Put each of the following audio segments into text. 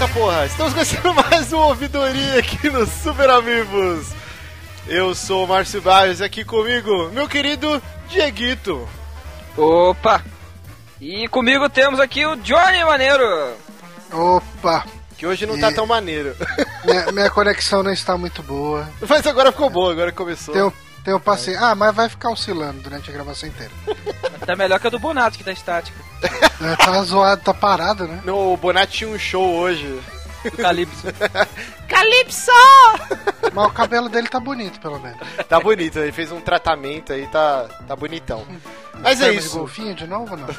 Eita porra, estamos começando mais uma ouvidoria aqui no Super Amigos. Eu sou o Márcio Barros, aqui comigo, meu querido Dieguito. Opa! E comigo temos aqui o Johnny Maneiro. Opa! Que hoje não tá tão maneiro. Minha, minha conexão não está muito boa. Mas agora ficou boa, agora começou. Tem um, tem um passe... Ah, mas vai ficar oscilando durante a gravação inteira. Tá melhor que a do Bonato, que tá estática. É, tá zoado, tá parado, né? No, o Bonatti tinha um show hoje. Do Calypso. Calypso! Mas o cabelo dele tá bonito, pelo menos. Tá bonito, ele fez um tratamento aí, tá, tá bonitão. Mas é Forma de isso. golfinho de novo não?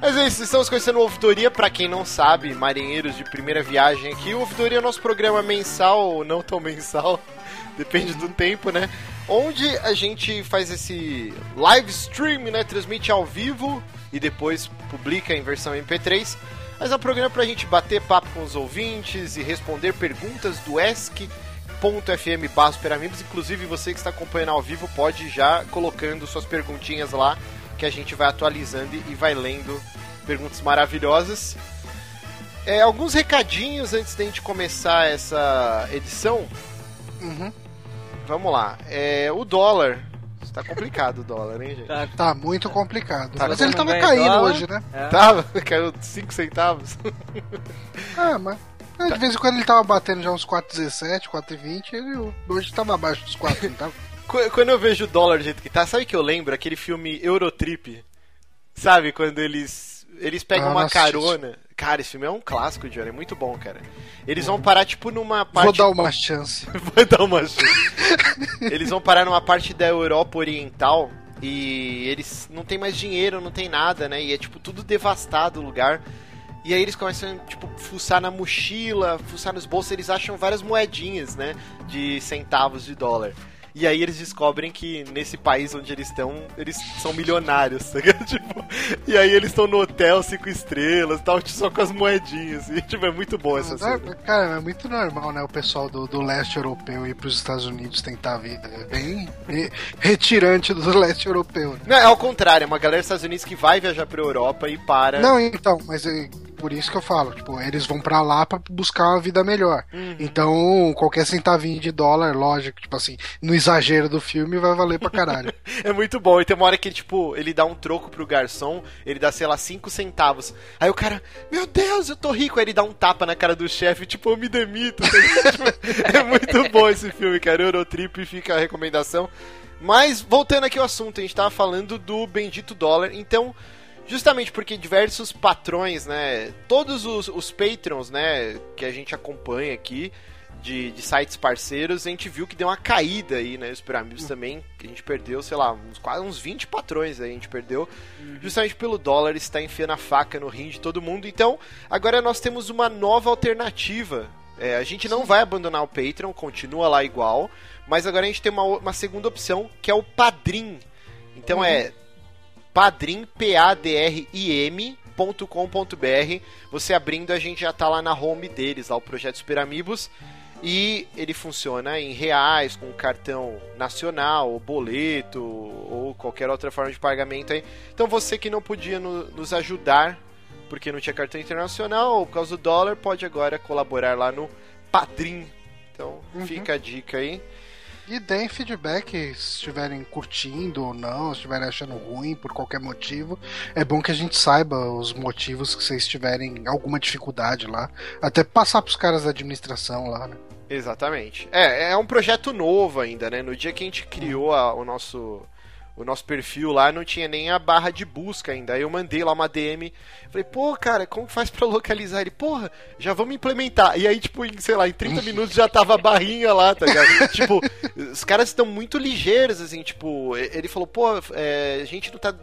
Mas é isso, estamos conhecendo o Ouvidoria, pra quem não sabe, marinheiros de primeira viagem aqui. O Ouvidoria é o nosso programa mensal, ou não tão mensal, depende do tempo, né? Onde a gente faz esse live stream, né? Transmite ao vivo e depois publica em versão MP3. Mas é um programa pra gente bater papo com os ouvintes e responder perguntas do ESC.fm barra Superamigos. Inclusive, você que está acompanhando ao vivo pode já colocando suas perguntinhas lá, que a gente vai atualizando e vai lendo perguntas maravilhosas. É, alguns recadinhos antes da gente começar essa edição. Uhum. Vamos lá. É, o dólar. Está complicado o dólar, hein, gente? Tá. Tá muito complicado. Tá, mas ele tava caindo dólar? hoje, né? É. Tava, caiu 5 centavos. Ah, mas... De vez em quando ele tava batendo já uns 4,17, 4,20, ele hoje tava abaixo dos 4, não tava? Qu- Quando eu vejo o dólar do jeito que tá, sabe que eu lembro? Aquele filme Eurotrip. Sabe? Quando eles. Eles pegam Ah, uma assisti. Cara, esse filme é um clássico, Johnny. É muito bom, cara. Eles vão parar, tipo, numa parte. Vou dar uma chance. Vou dar uma chance. Eles vão parar numa parte da Europa Oriental e eles não tem mais dinheiro, não tem nada, né? E é tipo tudo devastado o lugar. E aí eles começam, tipo, fuçar na mochila, fuçar nos bolsos, eles acham várias moedinhas, né? De centavos de dólar. E aí eles descobrem que nesse país onde eles estão, eles são milionários, tá ligado? Tipo, e aí eles estão no hotel cinco estrelas, tal, só com as moedinhas. E tipo, é muito bom essa cena. Ah, Cara, é muito normal, né? O pessoal do, do leste europeu ir pros Estados Unidos tentar a vida. É bem re- retirante do leste europeu. né? Não, é ao contrário, é uma galera dos Estados Unidos que vai viajar pra Europa e para. Não, então, mas é por isso que eu falo, tipo, eles vão pra lá pra buscar uma vida melhor. Uhum. Então, qualquer centavinho de dólar, lógico, tipo assim, no exagero do filme vai valer pra caralho. É muito bom. E tem uma hora que tipo, ele dá um troco pro garçom, ele dá, sei lá, 5 centavos. Aí o cara, meu Deus, eu tô rico. Aí ele dá um tapa na cara do chefe, tipo, eu me demito. é muito bom esse filme, cara. Eurotrip fica a recomendação. Mas, voltando aqui ao assunto, a gente tava falando do bendito dólar. Então, justamente porque diversos patrões, né? Todos os, os patrons, né? Que a gente acompanha aqui. De, de sites parceiros, a gente viu que deu uma caída aí, né? Os Piramibs também, que a gente perdeu, sei lá, uns, quase uns 20 patrões aí a gente perdeu, justamente pelo dólar estar enfiando a faca no rim de todo mundo. Então, agora nós temos uma nova alternativa. É, a gente não vai abandonar o Patreon, continua lá igual, mas agora a gente tem uma, uma segunda opção, que é o Padrim. Então é padrim, P-A-D-R-I-M.com.br. Você abrindo, a gente já tá lá na home deles, lá o Projeto Super Amigos. E ele funciona em reais, com cartão nacional, ou boleto, ou qualquer outra forma de pagamento aí. Então você que não podia no- nos ajudar, porque não tinha cartão internacional, ou por causa do dólar, pode agora colaborar lá no Padrim. Então fica a dica aí. E deem feedback se estiverem curtindo ou não, se estiverem achando ruim por qualquer motivo. É bom que a gente saiba os motivos que vocês tiverem alguma dificuldade lá. Até passar pros caras da administração lá, né? Exatamente. É, é um projeto novo ainda, né? No dia que a gente criou a- o nosso o nosso perfil lá, não tinha nem a barra de busca ainda. Aí eu mandei lá uma DM. Falei, pô, cara, como que faz pra localizar ele? Porra, já vamos implementar. E aí, tipo, em, sei lá, em 30 minutos já tava a barrinha lá, tá ligado? tipo, os caras estão muito ligeiros, assim, tipo, ele falou, pô, é, a gente não tá.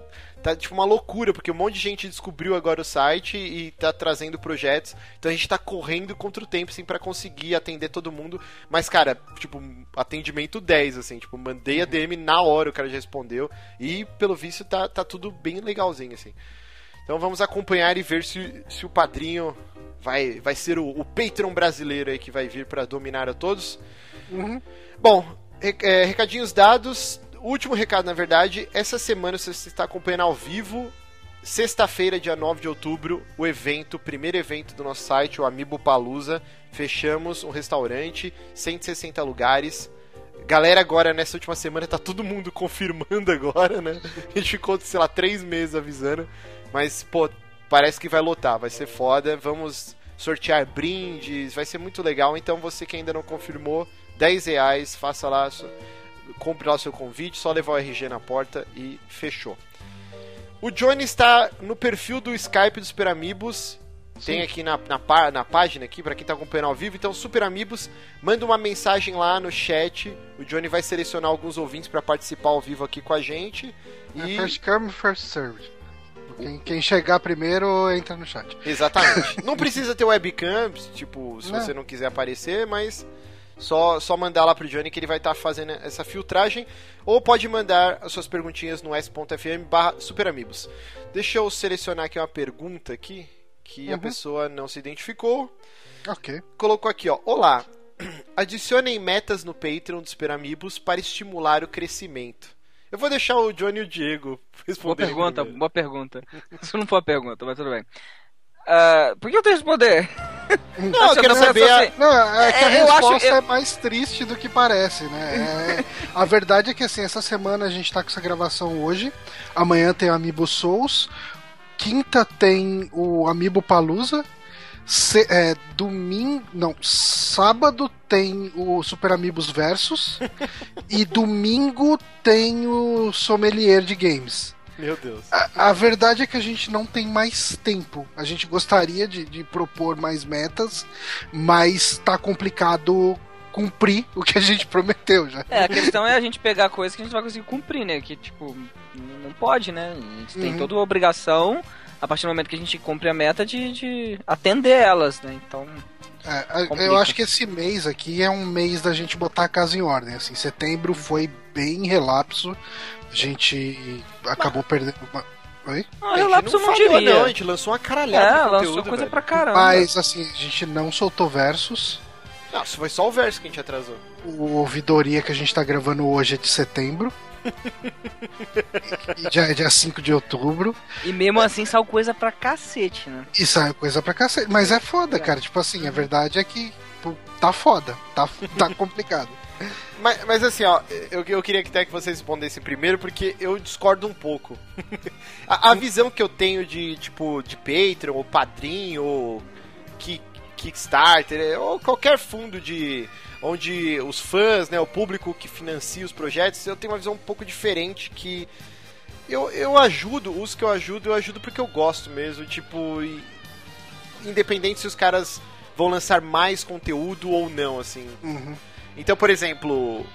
Tá tipo uma loucura, porque um monte de gente descobriu agora o site e tá trazendo projetos. Então a gente tá correndo contra o tempo, assim, pra conseguir atender todo mundo. Mas, cara, tipo, atendimento 10, assim, tipo, mandei a DM na hora, o cara já respondeu. E, pelo visto, tá, tá tudo bem legalzinho, assim. Então vamos acompanhar e ver se, se o padrinho vai, vai ser o, o Patreon brasileiro aí que vai vir pra dominar a todos. Uhum. Bom, é, recadinhos dados. Último recado, na verdade, essa semana, se você está acompanhando ao vivo, Sexta-feira, dia 9 de outubro, o evento, o primeiro evento do nosso site, o Amiibo Palusa. Fechamos um restaurante, 160 lugares. Galera, agora nessa última semana tá todo mundo confirmando agora, né? A gente ficou, sei lá, três meses avisando. Mas, pô, parece que vai lotar, vai ser foda. Vamos sortear brindes, vai ser muito legal. Então você que ainda não confirmou, 10 reais, faça lá, compre lá o seu convite, só levar o RG na porta e fechou. O Johnny está no perfil do Skype dos Super Amigos. Tem aqui na, na, na página aqui, para quem está acompanhando ao vivo. Então, Super Amigos, manda uma mensagem lá no chat. O Johnny vai selecionar alguns ouvintes para participar ao vivo aqui com a gente. É e... first come, first served. Quem, quem, chegar primeiro entra no chat. Exatamente. não precisa ter webcam, tipo, se não. você não quiser aparecer, mas só, só mandar lá pro Johnny que ele vai estar tá fazendo essa filtragem. Ou pode mandar as suas perguntinhas no s.fm barra superamigos. Deixa eu selecionar aqui uma pergunta aqui, que uhum. a pessoa não se identificou. Ok. Colocou aqui, ó. Olá. Adicionem metas no Patreon do Super Amigos para estimular o crescimento. Eu vou deixar o Johnny e o Diego responder. Boa pergunta, boa pergunta. Isso não foi uma pergunta, mas tudo bem. Uh, por que eu tenho que responder? Não, eu quero saber. A... Não, é que a é, resposta acho, é mais triste do que parece, né? É... a verdade é que assim, essa semana a gente tá com essa gravação hoje. Amanhã tem o Amiibo Souls. Quinta tem o Amiibo Palusa. Se, é, domingo. Não, sábado tem o Super Amigos Versus. e domingo tem o Sommelier de Games. Meu Deus. A, a, verdade é que a gente não tem mais tempo. A gente gostaria de, de propor mais metas, mas tá complicado cumprir o que a gente prometeu já. É, a questão é a gente pegar coisas que a gente vai conseguir cumprir, né? Que, tipo, não pode, né? A gente tem uhum. toda a obrigação, a partir do momento que a gente cumpre a meta, de, de atender elas, né? Então. É, eu acho que esse mês aqui é um mês da gente botar a casa em ordem. Assim, setembro foi bem relapso. A gente acabou Mas... perdendo. Uma... Oi? Não, relapso não, não diria. Não, a gente lançou uma caralhada é, de conteúdo, lançou coisa velho. pra caramba. Mas assim, a gente não soltou versos. Não, isso foi só o verso que a gente atrasou. O ouvidoria que a gente tá gravando hoje é de setembro. e já é dia 5 de outubro. E mesmo assim saiu coisa pra cacete, né? E saiu coisa pra cacete. Mas é foda, cara. Tipo assim, a verdade é que tá foda. Tá, tá complicado. Mas, mas, assim, ó, eu, eu queria que até que vocês respondessem primeiro, porque eu discordo um pouco. a, a, visão que eu tenho de, tipo, de Patreon, ou Padrinho, ou Kickstarter, ou qualquer fundo de onde os fãs, né, o público que financia os projetos, eu tenho uma visão um pouco diferente que eu, eu ajudo, os que eu ajudo, eu ajudo porque eu gosto mesmo, tipo, e, independente se os caras vão lançar mais conteúdo ou não, assim. Uhum. Então, por exemplo,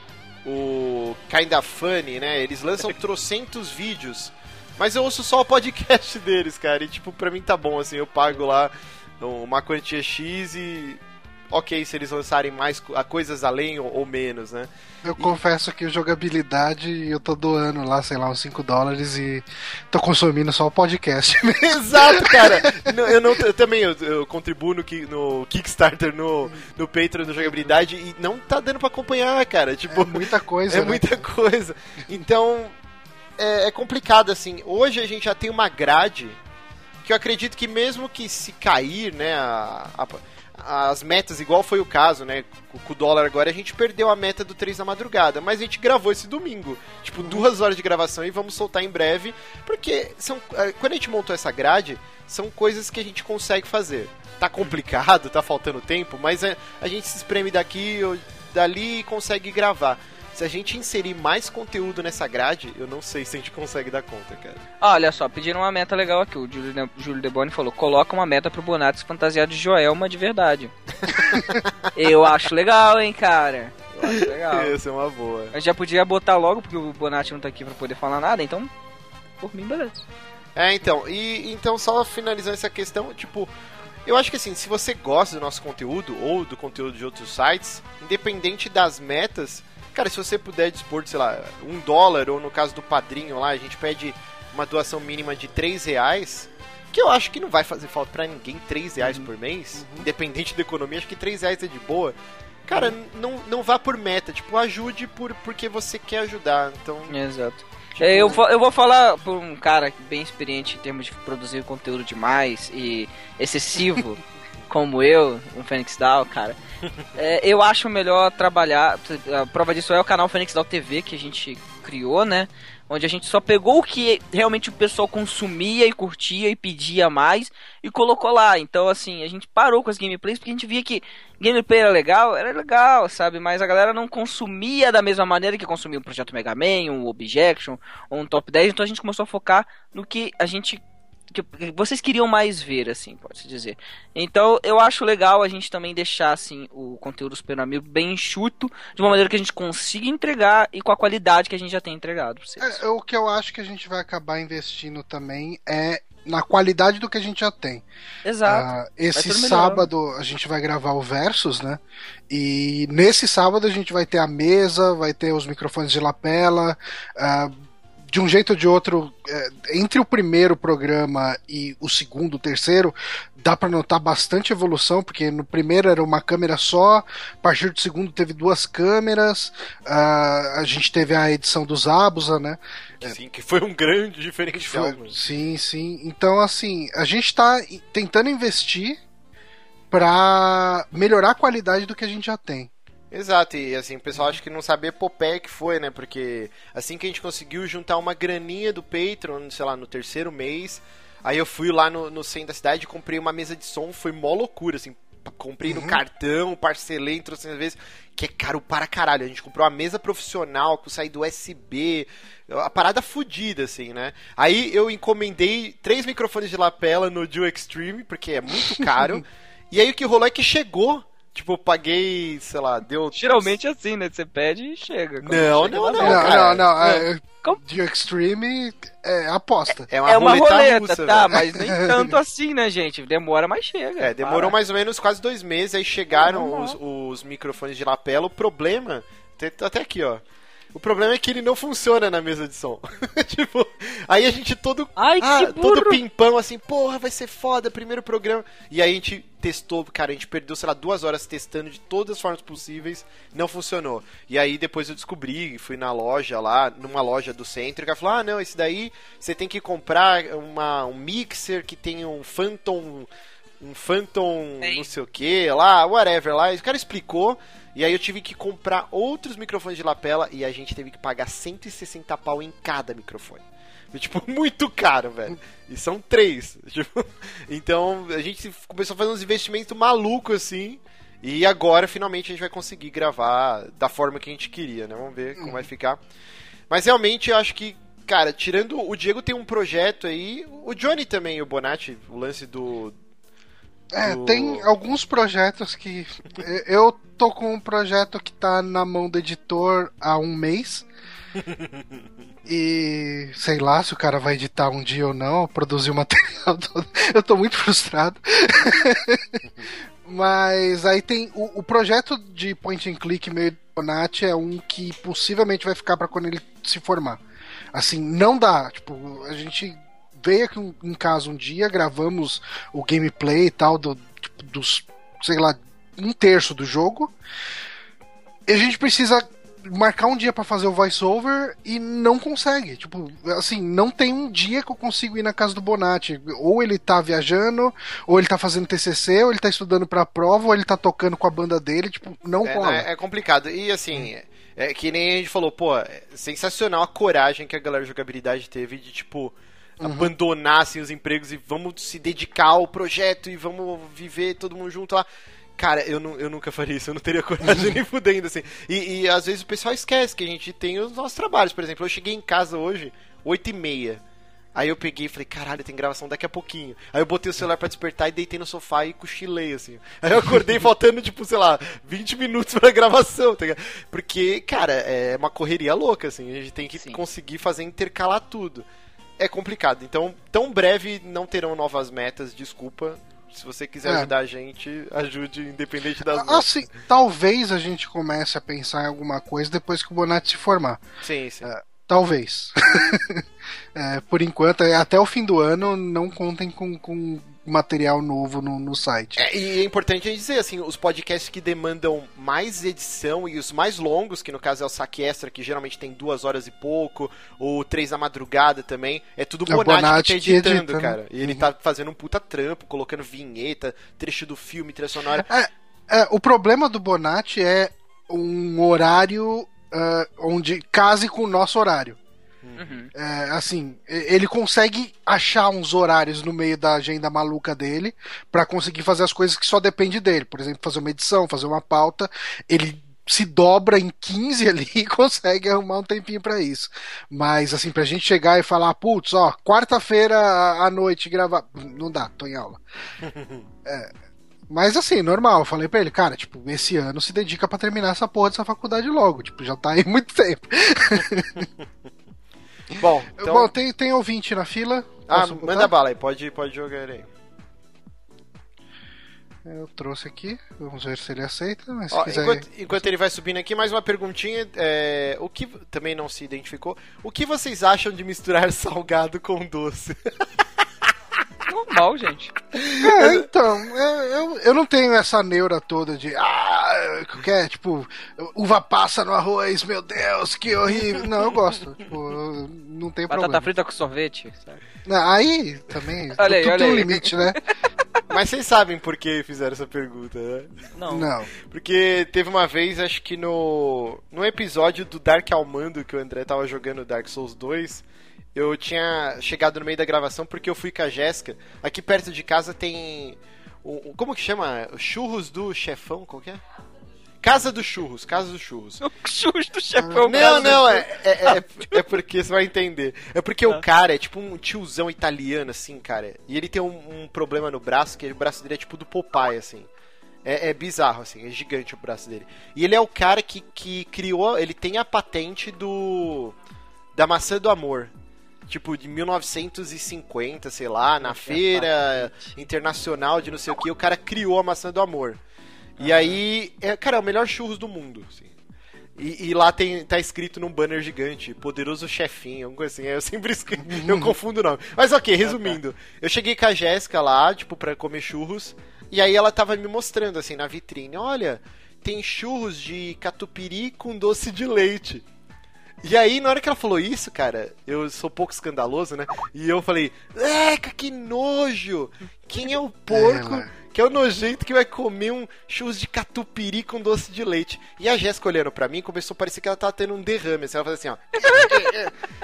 o Kinda Funny, né, eles lançam trocentos vídeos, mas eu ouço só o podcast deles, cara, e tipo, pra mim tá bom, assim, eu pago lá uma quantia X e ok se eles lançarem mais coisas além ou, ou menos, né? Eu e... confesso que jogabilidade eu tô doando lá, sei lá, uns 5 dólares e tô consumindo só o podcast. Exato, cara! eu, não, eu também eu, eu contribuo no, no, Kickstarter, no, no Patreon do jogabilidade e não tá dando pra acompanhar, cara. Tipo, é muita coisa. É né? muita coisa. Então, é, é complicado, assim. Hoje a gente já tem uma grade que eu acredito que mesmo que se cair, né, a, a as metas, igual foi o caso, né? Com o dólar agora, a gente perdeu a meta do 3 da madrugada, mas a gente gravou esse domingo. Tipo, duas horas de gravação e vamos soltar em breve. Porque são, eh, quando a gente montou essa grade, são coisas que a gente consegue fazer. Tá complicado, tá faltando tempo, mas a, eh, a gente se espreme daqui ou dali e consegue gravar. Se a gente inserir mais conteúdo nessa grade, eu não sei se a gente consegue dar conta, cara. olha só, pediram uma meta legal aqui. O Júlio, de, Júlio Deboni falou: coloca uma meta pro Bonatos fantasiado de Joelma de verdade. eu acho legal, hein, cara. Eu acho legal. Essa é uma boa. A gente já podia botar logo, porque o Bonatti não tá aqui pra poder falar nada, então, por mim, beleza. É, então, e então só finalizando essa questão, tipo, eu acho que assim, se você gosta do nosso conteúdo ou do conteúdo de outros sites, independente das metas, Cara, se você puder dispor, sei lá, um dólar, ou no caso do padrinho lá, a gente pede uma doação mínima de três reais, que eu acho que não vai fazer falta para ninguém três reais uhum. por mês, uhum. independente da economia, acho que três reais é de boa. Cara, não, não vá por meta, tipo, ajude por, porque você quer ajudar. Então. Exato. Tipo, é, eu, vou, eu vou falar por um cara bem experiente em termos de produzir conteúdo demais e excessivo, como eu, um Fênix Down, cara. É, eu acho melhor trabalhar. A prova disso é o canal Fênix Down TV que a gente criou, né? onde a gente só pegou o que realmente o pessoal consumia e curtia e pedia mais e colocou lá. Então, assim, a gente parou com as gameplays porque a gente via que gameplay era legal, era legal, sabe? Mas a galera não consumia da mesma maneira que consumia um Projeto Mega Man, um Objection um Top 10. Então a gente começou a focar no que a gente que vocês queriam mais ver, assim, pode-se dizer. Então, eu acho legal a gente também deixar, assim, o conteúdo do Super Amigo bem enxuto, de uma maneira que a gente consiga entregar e com a qualidade que a gente já tem entregado pra vocês. É, o que eu acho que a gente vai acabar investindo também é na qualidade do que a gente já tem. Exato. Uh, esse sábado a gente vai gravar o Versus, né? E nesse sábado a gente vai ter a mesa, vai ter os microfones de lapela, uh, de um jeito ou de outro, é, entre o primeiro programa e o segundo, o terceiro, dá para notar bastante evolução, porque no primeiro era uma câmera só, a partir do segundo teve duas câmeras, uh, a gente teve a edição dos Abusa, né? Sim, que foi um grande diferencial. Foi, sim, sim. Então, assim, a gente está tentando investir para melhorar a qualidade do que a gente já tem. Exato, e assim, o pessoal acha que não sabia a epopeia que foi, né? Porque assim que a gente conseguiu juntar uma graninha do Patreon, sei lá, no terceiro mês, aí eu fui lá no, no centro da cidade, comprei uma mesa de som, foi mó loucura, assim, comprei uhum. no cartão, parcelei, trouxe às vezes, que é caro para caralho. A gente comprou uma mesa profissional com saída USB, a parada fodida, assim, né? Aí eu encomendei três microfones de lapela no Duo Extreme, porque é muito caro. e aí o que rolou é que chegou Tipo, eu paguei, sei lá, deu. Geralmente é assim, né? Você pede e chega. Não, chega não, não, não, não, não, é, De Extreme é aposta. É, é uma, é uma roleta, russa, tá? Velho. Mas nem tanto assim, né, gente? Demora, mas chega. É, demorou para. mais ou menos quase dois meses, aí chegaram os, os microfones de lapela. O problema, até aqui, ó. O problema é que ele não funciona na mesa de som. tipo, aí a gente todo. Ai, ah, todo pimpão assim, porra, vai ser foda, primeiro programa. E aí a gente testou, cara, a gente perdeu, sei lá, duas horas testando de todas as formas possíveis, não funcionou. E aí depois eu descobri, fui na loja lá, numa loja do centro, e ela falou: ah, não, esse daí você tem que comprar uma, um mixer que tem um Phantom. Um Phantom Ei. não sei o que lá, whatever lá. E o cara explicou. E aí eu tive que comprar outros microfones de lapela e a gente teve que pagar 160 pau em cada microfone. Tipo, muito caro, velho. E são três. Tipo, então a gente começou a fazer uns investimentos malucos assim. E agora finalmente a gente vai conseguir gravar da forma que a gente queria, né? Vamos ver como vai ficar. Mas realmente eu acho que, cara, tirando. O Diego tem um projeto aí. O Johnny também, o Bonatti, o lance do, é, tem alguns projetos que. Eu tô com um projeto que tá na mão do editor há um mês. E sei lá se o cara vai editar um dia ou não, produzir o material todo. Eu tô muito frustrado. Mas aí tem o, o, projeto de point and click meio Bonatti é um que possivelmente vai ficar para quando ele se formar. Assim, não dá. Tipo, a gente veio aqui em casa um dia, gravamos o gameplay e tal do, tipo, dos, sei lá, um terço do jogo. E a gente precisa marcar um dia para fazer o voiceover e não consegue. Tipo, assim, não tem um dia que eu consigo ir na casa do Bonatti. Ou ele tá viajando, ou ele tá fazendo TCC, ou ele tá estudando pra prova, ou ele tá tocando com a banda dele. Tipo, não é, rola. É, é complicado. E assim, é, é, que nem a gente falou, pô, é sensacional a coragem que a galera de jogabilidade teve de, tipo, uhum. abandonar assim, os empregos e vamos se dedicar ao projeto e vamos viver todo mundo junto lá. Cara, eu, não, eu nunca faria isso, eu não teria coragem nem fudendo, assim. E, e, às vezes o pessoal esquece que a gente tem os nossos trabalhos. Por exemplo, eu cheguei em casa hoje, 8 e meia. Aí eu peguei e falei, caralho, tem gravação daqui a pouquinho. Aí eu botei o celular para despertar e deitei no sofá e cochilei, assim. Aí eu acordei faltando, tipo, sei lá, 20 minutos pra gravação, tá ligado? Porque, cara, é uma correria louca, assim. A gente tem que Sim. conseguir fazer intercalar tudo é complicado. Então, tão breve não terão novas metas, desculpa. Se você quiser é. ajudar a gente, ajude independente das Assim, talvez a gente comece a pensar em alguma coisa depois que o Bonatti se formar. Sim, sim. É, talvez. é, por enquanto, é, até o fim do ano, não contem com, com material novo no, no site. É, e é importante a gente dizer, assim, os podcasts que demandam mais edição e os mais longos, que no caso é o Saque Extra, que geralmente tem duas horas e pouco, ou três da madrugada também, é tudo É o Bonatti, Bonatti que tá editando, edita, né? cara. E ele tá fazendo um puta trampo, colocando vinheta, trecho do filme, trilha sonora. É, o problema do Bonatti é um horário ah, onde case com o nosso horário. Uhum. É, assim, ele consegue achar uns horários no meio da agenda maluca dele pra conseguir fazer as coisas que só depende dele. Por exemplo, fazer uma edição, fazer uma pauta. Ele se dobra em 15 ali e consegue arrumar um tempinho pra isso. Mas, assim, pra gente chegar e falar, putz, ó, quarta-feira à noite gravar. Não dá, tô em aula. É, mas assim, normal, eu falei pra ele, cara, tipo, esse ano se dedica pra terminar essa porra dessa faculdade logo. Tipo, já tá aí muito tempo. Bom, então... Bom, tem, tem ouvinte na fila. ah, Posso botar? manda bala aí, pode, pode jogar ele aí. Eu trouxe aqui, vamos ver se ele aceita, mas se Ó, quiser. enquanto, enquanto ele vai subindo aqui, mais uma perguntinha. é, o que também não se identificou? O que vocês acham de misturar salgado com doce? Normal, gente. É, então, eu, eu não tenho essa neura toda de. Ah, que é, tipo, uva passa no arroz, meu Deus, que horrível. Não, eu gosto. Tipo, não tem Batata problema. frita com sorvete, sabe? Não, aí também. Olha aí, tudo tem um limite, né? Mas vocês sabem por que fizeram essa pergunta, né? Não. Não. Porque teve uma vez, acho que no, no episódio do Dark Almando, que o André tava jogando Dark Souls 2, eu tinha chegado no meio da gravação porque eu fui com a Jéssica. Aqui perto de casa tem. o- o- como que chama? Churros do chefão? Qual que é? Casa dos Churros, Casa dos Churros. O churros do chefão. Não, cara. não, é, é, é, é porque você vai entender. É porque o cara é tipo um tiozão italiano, assim, cara. E ele tem um, um problema no braço, que o braço dele é tipo do Popeye, assim. É, é bizarro, assim, é gigante o braço dele. E ele é o cara que, que criou, ele tem a patente do. da maçã do amor. Tipo, de 1950, sei lá, na feira internacional de não sei o que, o cara criou a maçã do amor. E aí, é, cara, é o melhor churros do mundo, assim. E, e lá tem, tá escrito num banner gigante, poderoso chefinho, alguma coisa assim. Eu sempre escrevo, eu confundo o nome. Mas ok, resumindo. Eu cheguei com a Jéssica lá, tipo, pra comer churros. E aí ela tava me mostrando, assim, na vitrine. Olha, tem churros de catupiry com doce de leite. E aí, na hora que ela falou isso, cara, eu sou pouco escandaloso, né? E eu falei, eca, que nojo! Quem é o porco É, que é o nojento que vai comer um churros de catupiry com doce de leite? E a Jéssica olhando pra mim, começou a parecer que ela tava tendo um derrame. Assim, ela falou assim, ó.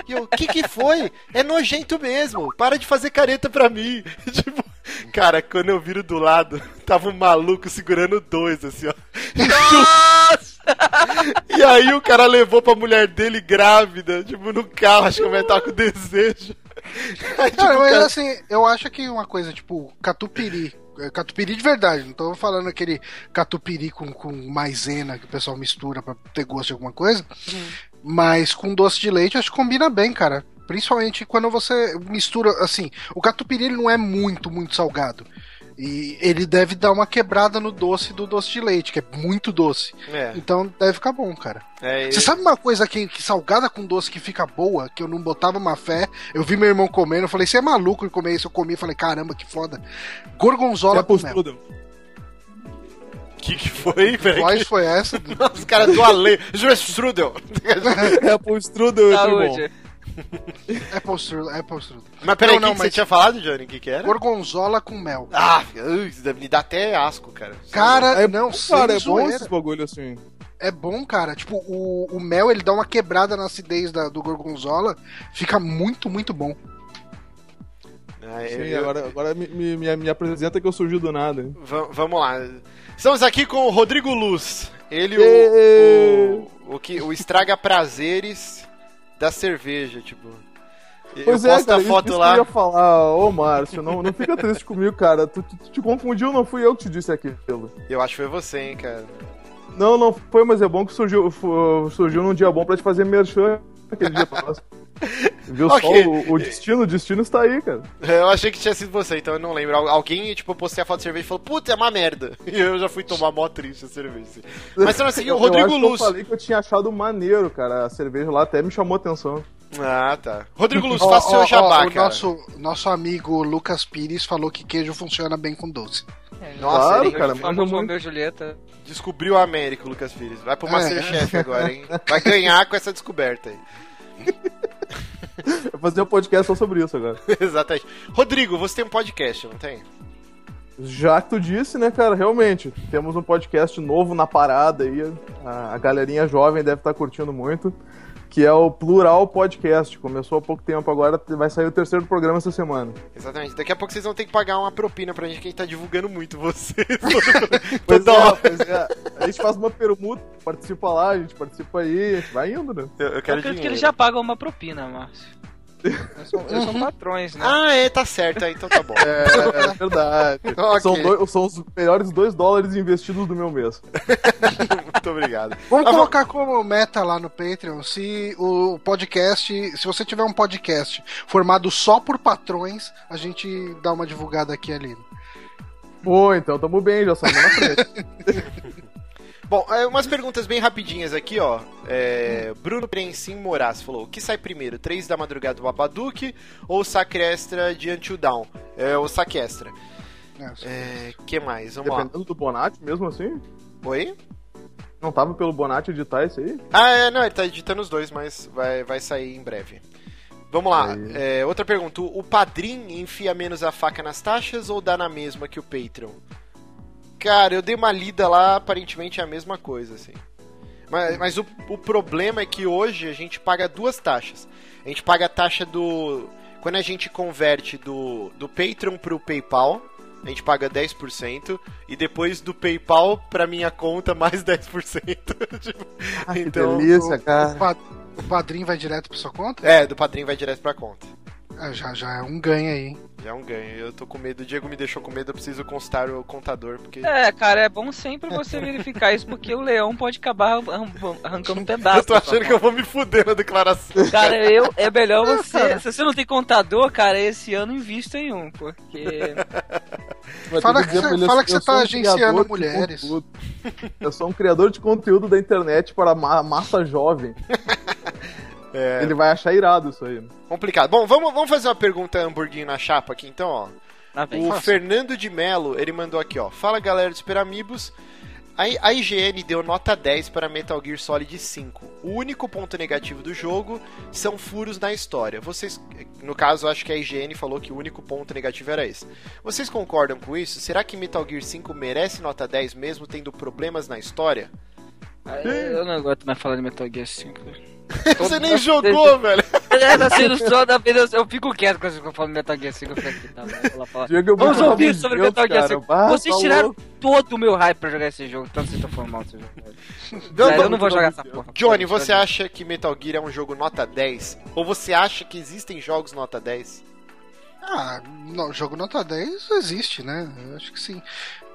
E eu, o que que foi? É nojento mesmo, para de fazer careta pra mim. Tipo, cara, quando eu viro do lado, tava um maluco segurando dois, assim, ó. E aí o cara levou pra mulher dele grávida, tipo, no carro, acho que a mulher tava com desejo. Aí, tipo, Cara, mas cara- assim, eu acho que uma coisa, tipo, catupiry. é, Catupiry de verdade, não tô falando aquele catupiry com, com maisena que o pessoal mistura pra ter gosto de alguma coisa. Mas com doce de leite, acho que combina bem, cara. Principalmente quando você mistura, assim, o catupiry ele não é muito, muito salgado. E ele deve dar uma quebrada no doce do doce de leite, que é muito doce. É, Então deve ficar bom, cara. é, Você sabe uma coisa que, que salgada com doce que fica boa, que eu não botava uma fé? Eu vi meu irmão comendo, eu falei, você é maluco de comer isso? Eu comi e falei, caramba, que foda. Gorgonzola com mel. O que, que foi, velho? Voz foi essa? Os caras do além. Strudel. Apple Strudel é muito bom. Apple Strudel, Apple Strudel. Mas peraí, o Não, que, que você mas- tinha falado, Johnny? O que, que era? Gorgonzola com mel. Ah, isso deve me dar até asco, cara. Cara, É não, sem cara, é bom esses bagulho assim. É bom, cara. Tipo, o, o mel, ele dá uma quebrada na acidez da- do gorgonzola. Fica muito, muito bom. Ah, Sim, eu- agora, agora me, me, me- apresenta que eu surgi do nada. Va- vamos lá. Estamos aqui com o Rodrigo Luz. Ele, o, o, o, que, o estraga prazeres da cerveja, tipo. Eu Pois é, posto cara, a foto lá. eu ia falar, ô Márcio, não, não fica triste comigo, cara. Tu, tu- tu te confundiu, não fui eu que te disse aquilo. Eu acho que foi você, hein, cara. Não, não foi, mas é bom que surgiu, surgiu num dia bom pra te fazer merchan aquele dia próximo. Viu Ok. só? O, o destino, o destino está aí, cara. Eu achei que tinha sido você, então eu não lembro. Al- Alguém, tipo, eu postei a foto de cerveja e falou, puta, é uma merda. E eu já fui tomar mó triste a cerveja. assim. Mas então assim, o Eu- Rodrigo eu Luz. Eu falei que eu tinha achado maneiro, cara. A cerveja lá até me chamou a atenção. Ah, tá. Rodrigo Luz, faça o seu jabá, o cara. nosso, nosso amigo Lucas Pires falou que queijo funciona bem com doce. Nossa, Claro, ele cara, muito. e Julieta. descobriu a América, o Lucas Pires. Vai pro É. Masterchef agora, hein? Vai ganhar com essa descoberta aí. Vou fazer um podcast só sobre isso agora. Exatamente. Rodrigo, você tem um podcast, não tem? Já que tu disse, né, cara, realmente, temos um podcast novo na parada aí, a, a galerinha jovem deve estar curtindo muito, que é o Plural Podcast. Começou há pouco tempo agora, vai sair o terceiro programa essa semana. Exatamente. Daqui a pouco vocês vão ter que pagar uma propina pra gente, que a gente tá divulgando muito vocês. Pois Toda é, pois é. A gente faz uma permuta, participa lá, a gente participa aí, a gente vai indo, né? Eu, eu Eu quero acredito que dinheiro. eles já pagam uma propina, Márcio. Eles são, eles são patrões, né? Ah, é, tá certo. é, Então tá bom. É, é verdade. Ok. são, dois- são os melhores dois dólares investidos do meu mês. Muito obrigado. Vamos Ah, colocar como meta lá no Patreon, se o podcast, se você tiver um podcast formado só por patrões, a gente dá uma divulgada aqui ali. Pô, então tamo bem, já saímos na frente. Bom, é, umas perguntas bem rapidinhas aqui, ó. É, Bruno Prensim Moraes falou: o que sai primeiro, 3 da madrugada do Babadook ou Sacre Extra de Until Dawn? É o Saque Extra. É, É, que mais? Vamos lá. Dependendo do Bonatti, mesmo assim. Oi? Não tava pelo Bonatti editar isso aí? Ah, é, não, ele tá editando os dois, mas vai, vai sair em breve. Vamos lá, é, outra pergunta. O Padrim enfia menos a faca nas taxas ou dá na mesma que o Patreon? Cara, eu dei uma lida lá, aparentemente é a mesma coisa, assim. Mas, mas o, o problema é que hoje a gente paga duas taxas. A gente paga a taxa do. Quando a gente converte do, do Patreon pro PayPal, a gente paga 10%, e depois do PayPal pra minha conta, mais 10%. Tipo, Ah, que então, delícia, o, cara. pa- o padrinho vai direto pra sua conta? É, do padrinho vai direto pra conta. É, já, já é um ganho aí, hein? Já é um ganho. Eu tô com medo. O Diego me deixou com medo, eu preciso consultar o contador, porque. É, cara, é bom sempre você verificar isso, porque o leão pode acabar arran- arrancando um pedaço. eu tô achando que eu vou me fuder na declaração. Cara, eu, é melhor você. Se você não tem contador, cara, esse ano invista em um, porque. Fala que você- fala que você tá um agenciando mulheres. Eu sou um criador de conteúdo da internet para a ma- massa jovem. É. Ele vai achar irado isso aí. né? Complicado. Bom, vamos, vamos fazer uma pergunta hamburguinho na chapa aqui então, ó. Vem. O Fernando de Melo, ele mandou aqui, ó. Fala galera do Super Amigos. A, a IGN deu nota 10 para Metal Gear Solid 5. O único ponto negativo do jogo são furos na história. Vocês, no caso, acho que a IGN falou que o único ponto negativo era esse. Vocês concordam com isso? Será que Metal Gear 5 merece nota 10 mesmo tendo problemas na história? Eu não aguento mais falar de Metal Gear 5. Você nem jogou, velho. É, assim, só da vez eu, eu fico quieto quando eu falo Metal Gear 5. Eu fico aqui, tá, eu Vamos ouvir sobre Deus, Metal Gear cara. 5. Ah, Vocês tá tiraram todo o meu hype pra jogar esse jogo, tanto vocês estão falando mal desse jogo. Não, Sério, eu não, não vou jogar essa porra. Johnny, você acha que Metal Gear é um jogo nota 10? Ou você acha que existem jogos nota 10? Ah, não, jogo nota 10 existe, né? Eu acho que sim.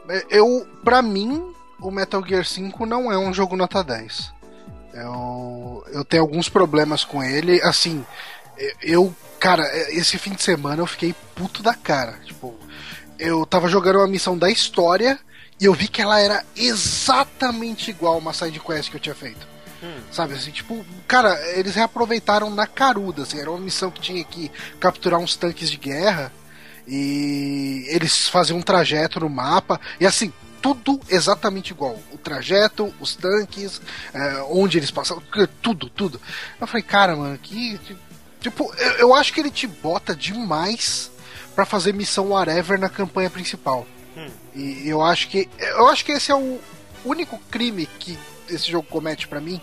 É, Eu, pra mim, o Metal Gear 5 não é um jogo nota 10. Eu, eu tenho alguns problemas com ele. Assim, eu, cara, esse fim de semana eu fiquei puto da cara. Tipo, eu tava jogando uma missão da história e eu vi que ela era exatamente igual a uma side quest que eu tinha feito. Sabe assim, tipo, cara, eles reaproveitaram na caruda, assim, era uma missão que tinha que capturar uns tanques de guerra e eles faziam um trajeto no mapa e assim, tudo exatamente igual. O trajeto, os tanques, é, onde eles passavam, tudo, tudo. Eu falei, cara, mano, que. Tipo, eu, eu acho que ele te bota demais pra fazer missão whatever na campanha principal. E eu acho que. Eu acho que esse é o único crime que esse jogo comete pra mim.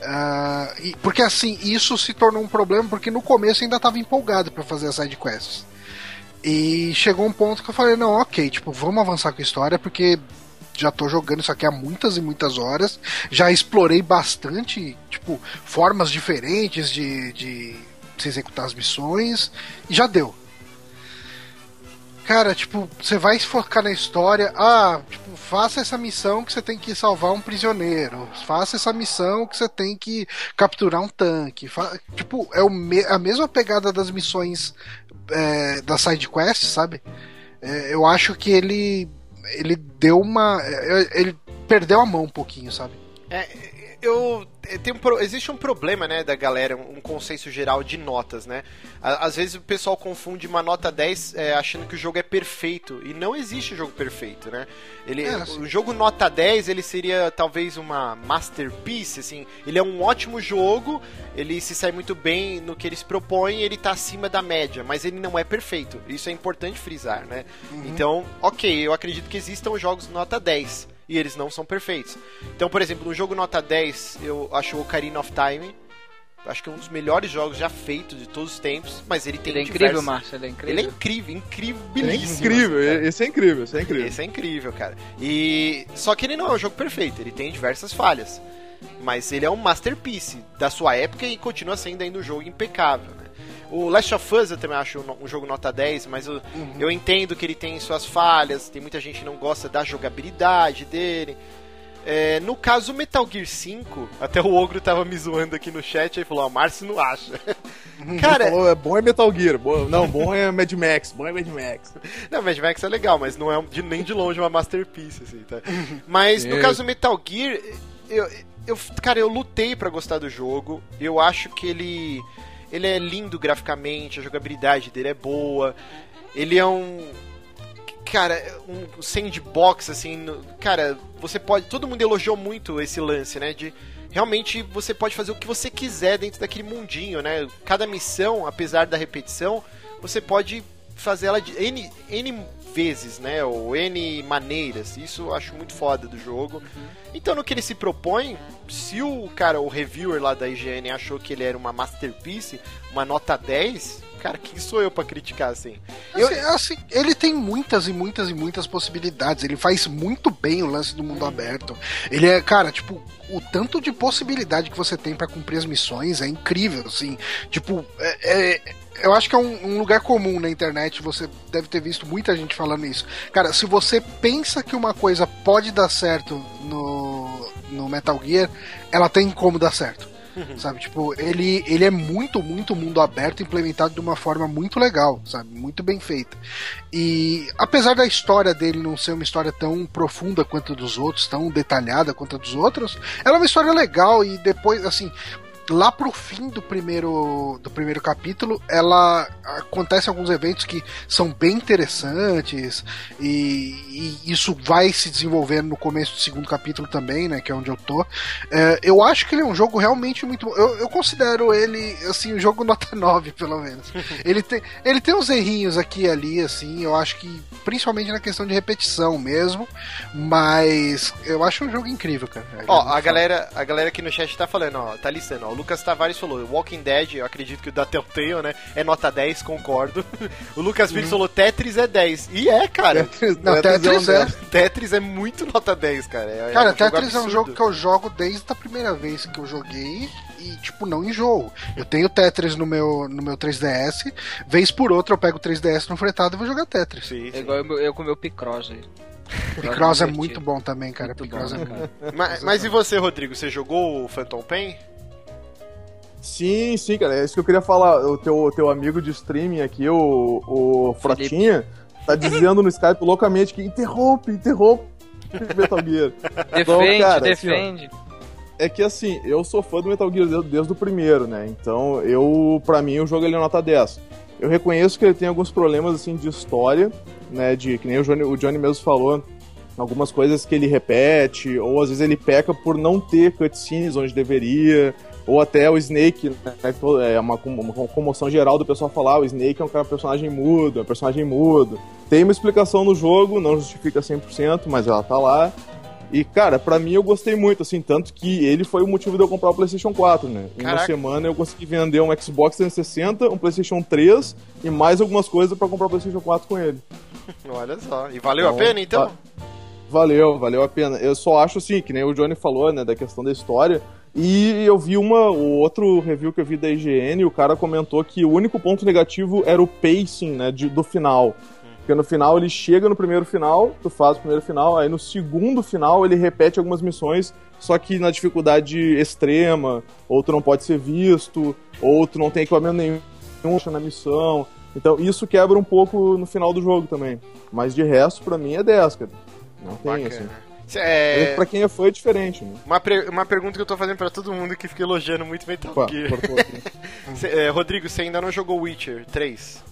Ah, e- porque assim, isso se tornou um problema porque no começo eu ainda tava empolgado pra fazer as side quests. E chegou um ponto que eu falei, não, ok, tipo, vamos avançar com a história, porque já tô jogando isso aqui há muitas e muitas horas. Já explorei bastante, tipo, formas diferentes de, de se executar as missões. E já deu. Cara, tipo, você vai se focar na história. Ah, tipo, faça essa missão que você tem que salvar um prisioneiro. Faça essa missão que você tem que capturar um tanque. Fa- tipo, é me- a mesma pegada das missões é, da side quest, sabe? É, eu acho que ele ele deu uma é, ele perdeu a mão um pouquinho, sabe? É, eu tem um, existe um problema, né, da galera, um consenso geral de notas, né? Às vezes o pessoal confunde uma nota 10 é, achando que o jogo é perfeito e não existe jogo perfeito, né? Ele, é, o jogo nota 10 ele seria talvez uma masterpiece, assim. Ele é um ótimo jogo, ele se sai muito bem no que ele se propõe, ele tá acima da média, mas ele não é perfeito. Isso é importante frisar, né? Uhum. Então, ok, eu acredito que existam jogos nota 10 e eles não são perfeitos. Então, por exemplo, no jogo nota 10, eu acho o Ocarina of Time acho que é um dos melhores jogos já feitos de todos os tempos, mas ele tem Ele é diversos... incrível, Márcio, ele é incrível. Ele é incrível, incrivelíssimo. É incrível, assim, esse é incrível, esse é incrível. Esse é incrível, cara. E só que ele não é um jogo perfeito, ele tem diversas falhas. Mas ele é um masterpiece da sua época e continua sendo ainda um jogo impecável, né? O Last of Us eu também acho um jogo nota 10, mas eu, uhum. eu entendo que ele tem suas falhas, tem muita gente que não gosta da jogabilidade dele. É, no caso, Metal Gear 5, até o Ogro tava me zoando aqui no chat e falou: a Márcio não acha. Cara, falou, é bom é Metal Gear, bom, não, bom é Mad Max, bom é Mad Max. Não, Mad Max é legal, mas não é de, nem de longe uma masterpiece, assim, tá? Mas no caso Metal Gear, eu, eu, cara, eu lutei para gostar do jogo. Eu acho que ele ele é lindo graficamente, a jogabilidade dele é boa. Ele é um cara, um sandbox assim, cara, você pode, todo mundo elogiou muito esse lance, né, de realmente você pode fazer o que você quiser dentro daquele mundinho, né? Cada missão, apesar da repetição, você pode fazer ela de N, N vezes, né? Ou N maneiras. Isso eu acho muito foda do jogo. Uhum. Então, no que ele se propõe, se o cara, o reviewer lá da IGN achou que ele era uma masterpiece, uma nota 10, Cara, quem sou eu para criticar assim? Eu... Assim, assim, ele tem muitas e muitas e muitas possibilidades. Ele faz muito bem o lance do mundo aberto. Ele é, cara, tipo, o tanto de possibilidade que você tem para cumprir as missões é incrível, assim. Tipo, é, é eu acho que é um, um, lugar comum na internet, você deve ter visto muita gente falando isso. Cara, se você pensa que uma coisa pode dar certo no, no Metal Gear, ela tem como dar certo. sabe? Tipo, ele, ele é muito, muito mundo aberto, implementado de uma forma muito legal, sabe? Muito bem feita. E apesar da história dele não ser uma história tão profunda quanto a dos outros, tão detalhada quanto a dos outros, ela é uma história legal e depois, assim, lá pro fim do primeiro do primeiro capítulo, ela acontece alguns eventos que são bem interessantes e, e, isso vai se desenvolvendo no começo do segundo capítulo também, né, que é onde eu tô. É, eu acho que ele é um jogo realmente muito bom. Eu, eu considero ele assim, um jogo nota 9, pelo menos. ele tem ele tem uns errinhos aqui e ali assim, eu acho que principalmente na questão de repetição mesmo, mas eu acho um jogo incrível, cara. Ó, a galera, a galera aqui no chat tá falando, ó, tá listando, ó, Lucas Tavares falou, Walking Dead, eu acredito que o da Telltale, né? É nota 10, concordo. o Lucas Pires uhum. falou, Tetris é 10. E é, cara. Tetris, não, Tetris, é, Tetris é muito nota 10, cara. É, cara, é um Tetris é um jogo que eu jogo desde a primeira vez que eu joguei e, tipo, não enjoo. Eu tenho Tetris no meu, no meu 3DS, vez por outra eu pego o 3DS no fretado e vou jogar Tetris. Sim, sim. É igual eu, eu com o meu Picross aí. Picross é muito bom também, cara. Muito bom, é muito mas, mas e você, Rodrigo? Você jogou o Phantom Pain? Sim, sim, cara. É isso que eu queria falar. O teu, teu amigo de streaming aqui, o, o Frotinha, tá dizendo no Skype loucamente que interrompe, interrompe Metal Gear. Defende, então, cara, defende. Assim, ó, é que assim, eu sou fã do Metal Gear desde, desde o primeiro, né? Então, eu, pra mim, o jogo ele é nota 10. Eu reconheço que ele tem alguns problemas, assim, de história, né? De, que nem o Johnny, o Johnny mesmo falou, algumas coisas que ele repete, ou às vezes ele peca por não ter cutscenes onde deveria, ou até o Snake, né, é uma, uma comoção geral do pessoal falar, ah, o Snake é um personagem mudo, é um personagem mudo. Tem uma explicação no jogo, não justifica 100%, mas ela tá lá. E, cara, pra mim eu gostei muito, assim, tanto que ele foi o motivo de eu comprar o PlayStation 4, né? Em uma semana eu consegui vender um Xbox 360, um PlayStation 3 e mais algumas coisas para comprar o PlayStation 4 com ele. Olha só. E valeu então, a pena, então? Valeu, valeu a pena. Eu só acho, assim, que nem o Johnny falou, né, da questão da história. E eu vi uma, o outro review que eu vi da IGN, o cara comentou que o único ponto negativo era o pacing, né, de, do final. Porque no final ele chega no primeiro final, tu faz o primeiro final, aí no segundo final ele repete algumas missões, só que na dificuldade extrema, ou tu não pode ser visto, ou tu não tem equipamento nenhum na missão. Então isso quebra um pouco no final do jogo também. Mas de resto, para mim, é 10, cara. Não tem Bacana. assim. É, Pra quem é fã é diferente, né? uma, pre- uma pergunta que eu tô fazendo pra todo mundo que fica elogiando muito Metal Opa, Gear. cortou aqui. Cê- é, Rodrigo, você ainda não jogou Witcher 3?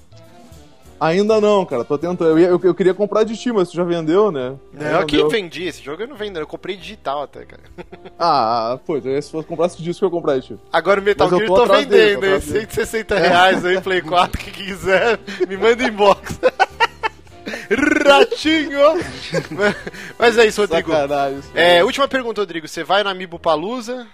Ainda não, cara, tô tentando. Eu, ia- eu, eu queria comprar de ti, mas tu já vendeu, né? Não, quem vendeu. vendi esse jogo eu não vendo, eu comprei digital até, cara. Ah, pô, então se fosse comprasse disso que eu comprar de ti. Agora o Metal Mas eu Gear tô tô, atrás dele, vendendo, tô hein? atrás dele. 160 reais aí, Play 4, quem quiser, me manda inbox. Ratinho! Mas- é isso, Rodrigo. Sacanagem. É, última pergunta, Rodrigo. Você vai na Amiibo Palusa?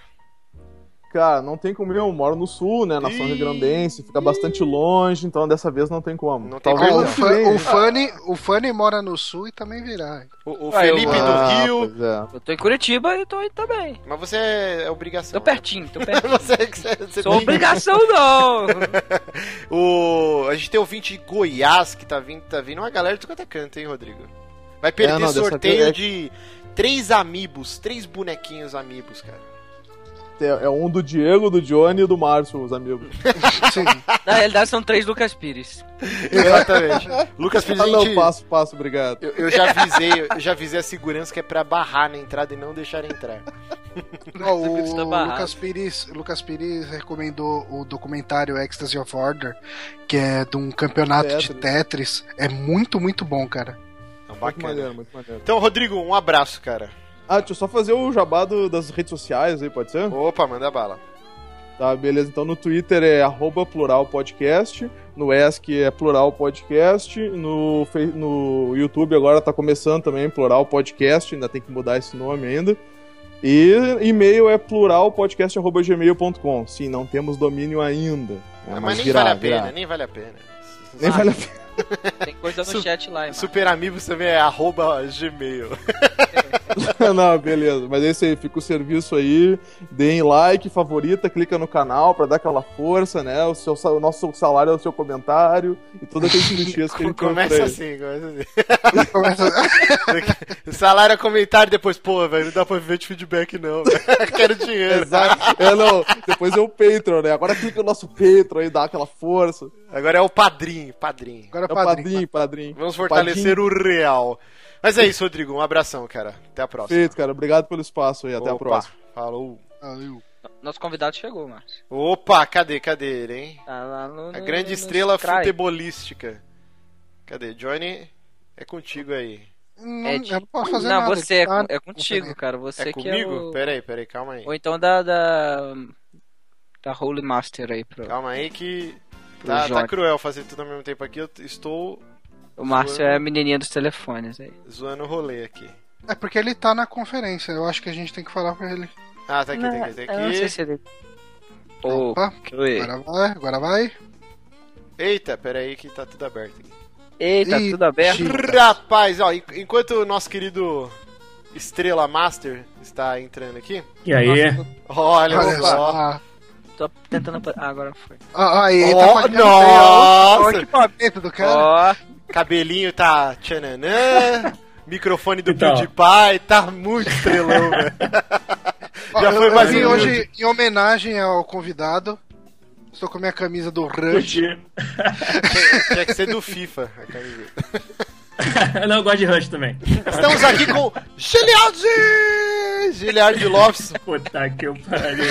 Cara, não tem como ir, eu moro no sul, né? Nação Ih. Rio-Grandense, fica bastante longe, então dessa vez não tem como. Não tem Talvez como. o, né? Fanny, o Fanny mora no sul e também virá. O, o Ah, eu- Felipe Ah, do Rio. é. Eu tô em Curitiba e tô aí também. Mas você é obrigação. Tô pertinho, tô né? pertinho. Você, você, você Sou tem- obrigação não! O... A gente tem ouvinte de Goiás que tá vindo, tá vindo uma galera de tudo quanto é canto, hein, Rodrigo? Vai perder É, não, sorteio é- de três amigos, três bonequinhos amigos, cara. É, é um do Diego, do Johnny e do Márcio, os amigos. Sim. Na realidade são três Lucas Pires. Exatamente. Lucas Pires, Ah, não, gente- passo, passo, obrigado. eu, eu já avisei, eu já avisei a segurança que é pra barrar na entrada e não deixar entrar. Lucas tá o. Lucas Pires, Lucas Pires recomendou o documentário Ecstasy of Order, que é de um campeonato de Tetris. É muito, muito bom, cara. Muito bacana. maneiro, muito maneiro. Então, Rodrigo, um abraço, cara. Ah, deixa eu só fazer o jabá do- das redes sociais aí, pode ser? Opa, manda bala. Tá, beleza. Então no Twitter é arroba plural podcast, no ESC é plural podcast, no, no YouTube agora tá começando também plural podcast, ainda tem que mudar esse nome ainda. E e-mail é pluralpodcast.gmail.com. Sim, não temos domínio ainda. né, mas nem virá, vale a pena, nem vale a pena. Nem vale a pena. Tem coisa no Su- chat lá, irmão. Super Amigos também é arroba gmail. Não, beleza. Mas é isso aí, fica o serviço aí. Deem like, favorita, clica no canal pra dar aquela força, né? O, seu, o nosso salário é o seu comentário e todas aquelas clichês que a gente põe por Começa assim, começa assim. Começa- Salário é comentário depois, pô, velho, não dá pra viver de feedback não, velho. Quero dinheiro. Exato. É, não. Depois é o Patreon, né? Agora clica no nosso Patreon aí, dá aquela força. Agora é o padrinho, padrinho. Agora É o padrinho. padrinho, padrinho. Vamos fortalecer o real. Mas é isso, Rodrigo. Um abração, cara. Até a próxima. Feito, cara. Obrigado pelo espaço aí. Até a Opa, próxima. Falou. Valeu. Nosso convidado chegou, Márcio. Opa, cadê, cadê ele, hein? Tá lá no, A no- grande no estrela Scry. futebolística. Cadê? Johnny, é contigo aí. Não, É de- eu não posso fazer Não, nada. você é, tá? é contigo, cara. Você é que comigo? é o... Peraí, peraí, calma aí. Ou então da, da. Da Holy Master aí pro. Calma aí que tá, tá cruel fazer tudo ao mesmo tempo aqui. Eu estou O Márcio é a menininha dos telefones aí. zoando o rolê aqui. É porque ele tá na conferência. Eu acho que a gente tem que falar pra ele. Ah, tá aqui, tá aqui, tá eu não sei aqui. se ele. Opa, oi. agora vai, agora vai. Eita, peraí que tá tudo aberto aqui. Eita, tudo aberto? Rapaz, ó, en- enquanto o nosso querido Estrela Master está entrando aqui, E aí? olha, Olha só. Tô tentando. Ah, agora foi. Ó, ó, aí, Ó, tá nossa! o equipamento do cara. Ó, Cabelinho tá tchananã, microfone do Então. PewDiePie, tá muito estrelão, velho. Já eu, foi eu mais vim um hoje em homenagem ao convidado. Estou com a minha camisa do Rush. Tinha que ser do FIFA a camiseta. Não, eu gosto de Rush também. Estamos aqui com Giliard! Giliard Lopes. Puta que eu pariu.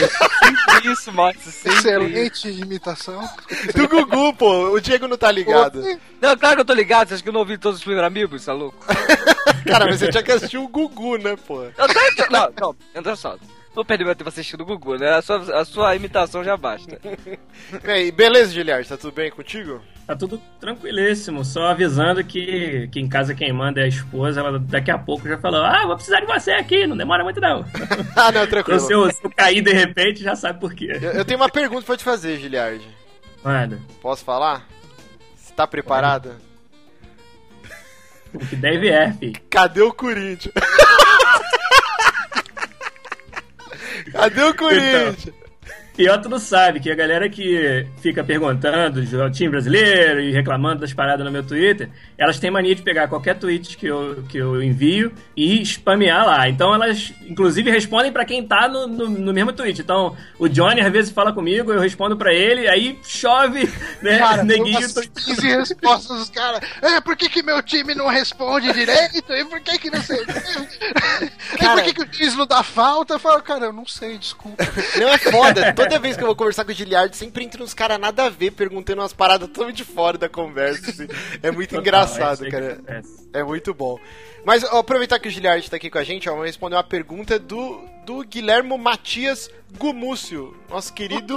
isso, sempre Excelente imitação. Do Gugu, pô. O Diego não tá ligado. Não, claro que eu tô ligado, você acha que eu não ouvi todos os primeiros amigos, tá louco? Cara, mas você tinha que assistir o Gugu, né, pô? Eu tô, não, não, entra só. Não perdi meu tempo assistindo o Gugu, né? A sua, a sua imitação já basta. E aí, beleza, Giliard? Tá tudo bem contigo? Tá tudo tranquilíssimo, só avisando que, que em casa quem manda é a esposa, ela daqui a pouco já falou, ah, vou precisar de você aqui, não demora muito não. Ah, não, Então tranquilo. se eu, se eu cair de repente, já sabe por quê. Eu, eu tenho uma pergunta pra te fazer, Giliard. Manda, Posso falar? Você tá preparado? o que deve é, fi. Cadê o Corinthians? Cadê o Corinthians? Pior tu não sabe, que a galera que fica perguntando do time brasileiro e reclamando das paradas no meu Twitter, elas têm mania de pegar qualquer tweet que eu, que eu envio e spamear lá. Então elas, inclusive, respondem para quem tá no, no, no, mesmo tweet. Então, o Johnny às vezes fala comigo, eu respondo para ele, aí chove, né? Cara, neguinho. 15 respostas dos caras. É, por que, que meu time não responde direito? E por que que não sei? Cara, e por que, que o juiz não dá falta? Eu falo, cara, eu não sei, desculpa. Não é foda. Toda vez que eu vou conversar com o Giliard, sempre entra uns caras nada a ver, perguntando umas paradas totalmente fora da conversa. Assim. É muito engraçado, cara. É muito bom. Mas ó, aproveitar que o Giliard está aqui com a gente, ó, vamos responder uma pergunta do, do Guilhermo Matias Gumúcio, nosso querido.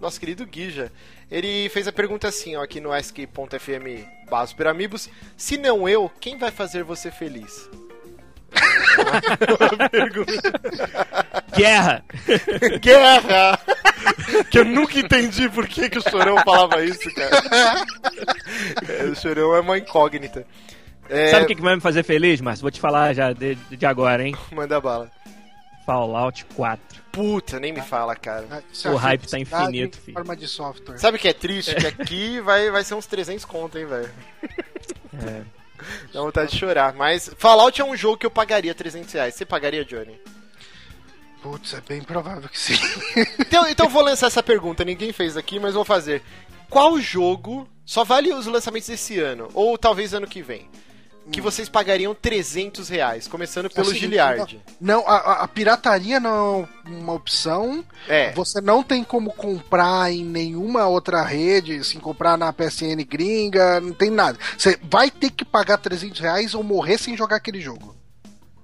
Nosso querido Guija. Ele fez a pergunta assim, ó, aqui no ask.fm. Se não eu, quem vai fazer você feliz? Guerra! Guerra! que eu nunca entendi por que, que o Chorão falava isso, cara. É, o Chorão é uma incógnita. É... Sabe o que, que vai me fazer feliz, Márcio? Vou te falar já de, de agora, hein? Manda bala. Fallout 4. Puta, nem me fala, cara. o hype tá infinito, filho. Forma de software. Sabe o que é triste? Que aqui vai, vai ser uns 300 conto, hein, velho. É. Dá vontade de chorar. Mas Fallout é um jogo que eu pagaria 300 reais. Você pagaria, Johnny? Putz, é bem provável que sim. então, então vou lançar essa pergunta. Ninguém fez aqui, mas vou fazer. Qual jogo só vale os lançamentos desse ano? Ou talvez ano que vem? Que vocês pagariam 300 reais, começando pelo assim, Giliard. Não, a, a, pirataria não é uma opção. É. Você não tem como comprar em nenhuma outra rede, assim, comprar na PSN gringa, não tem nada. Você vai ter que pagar 300 reais ou morrer sem jogar aquele jogo.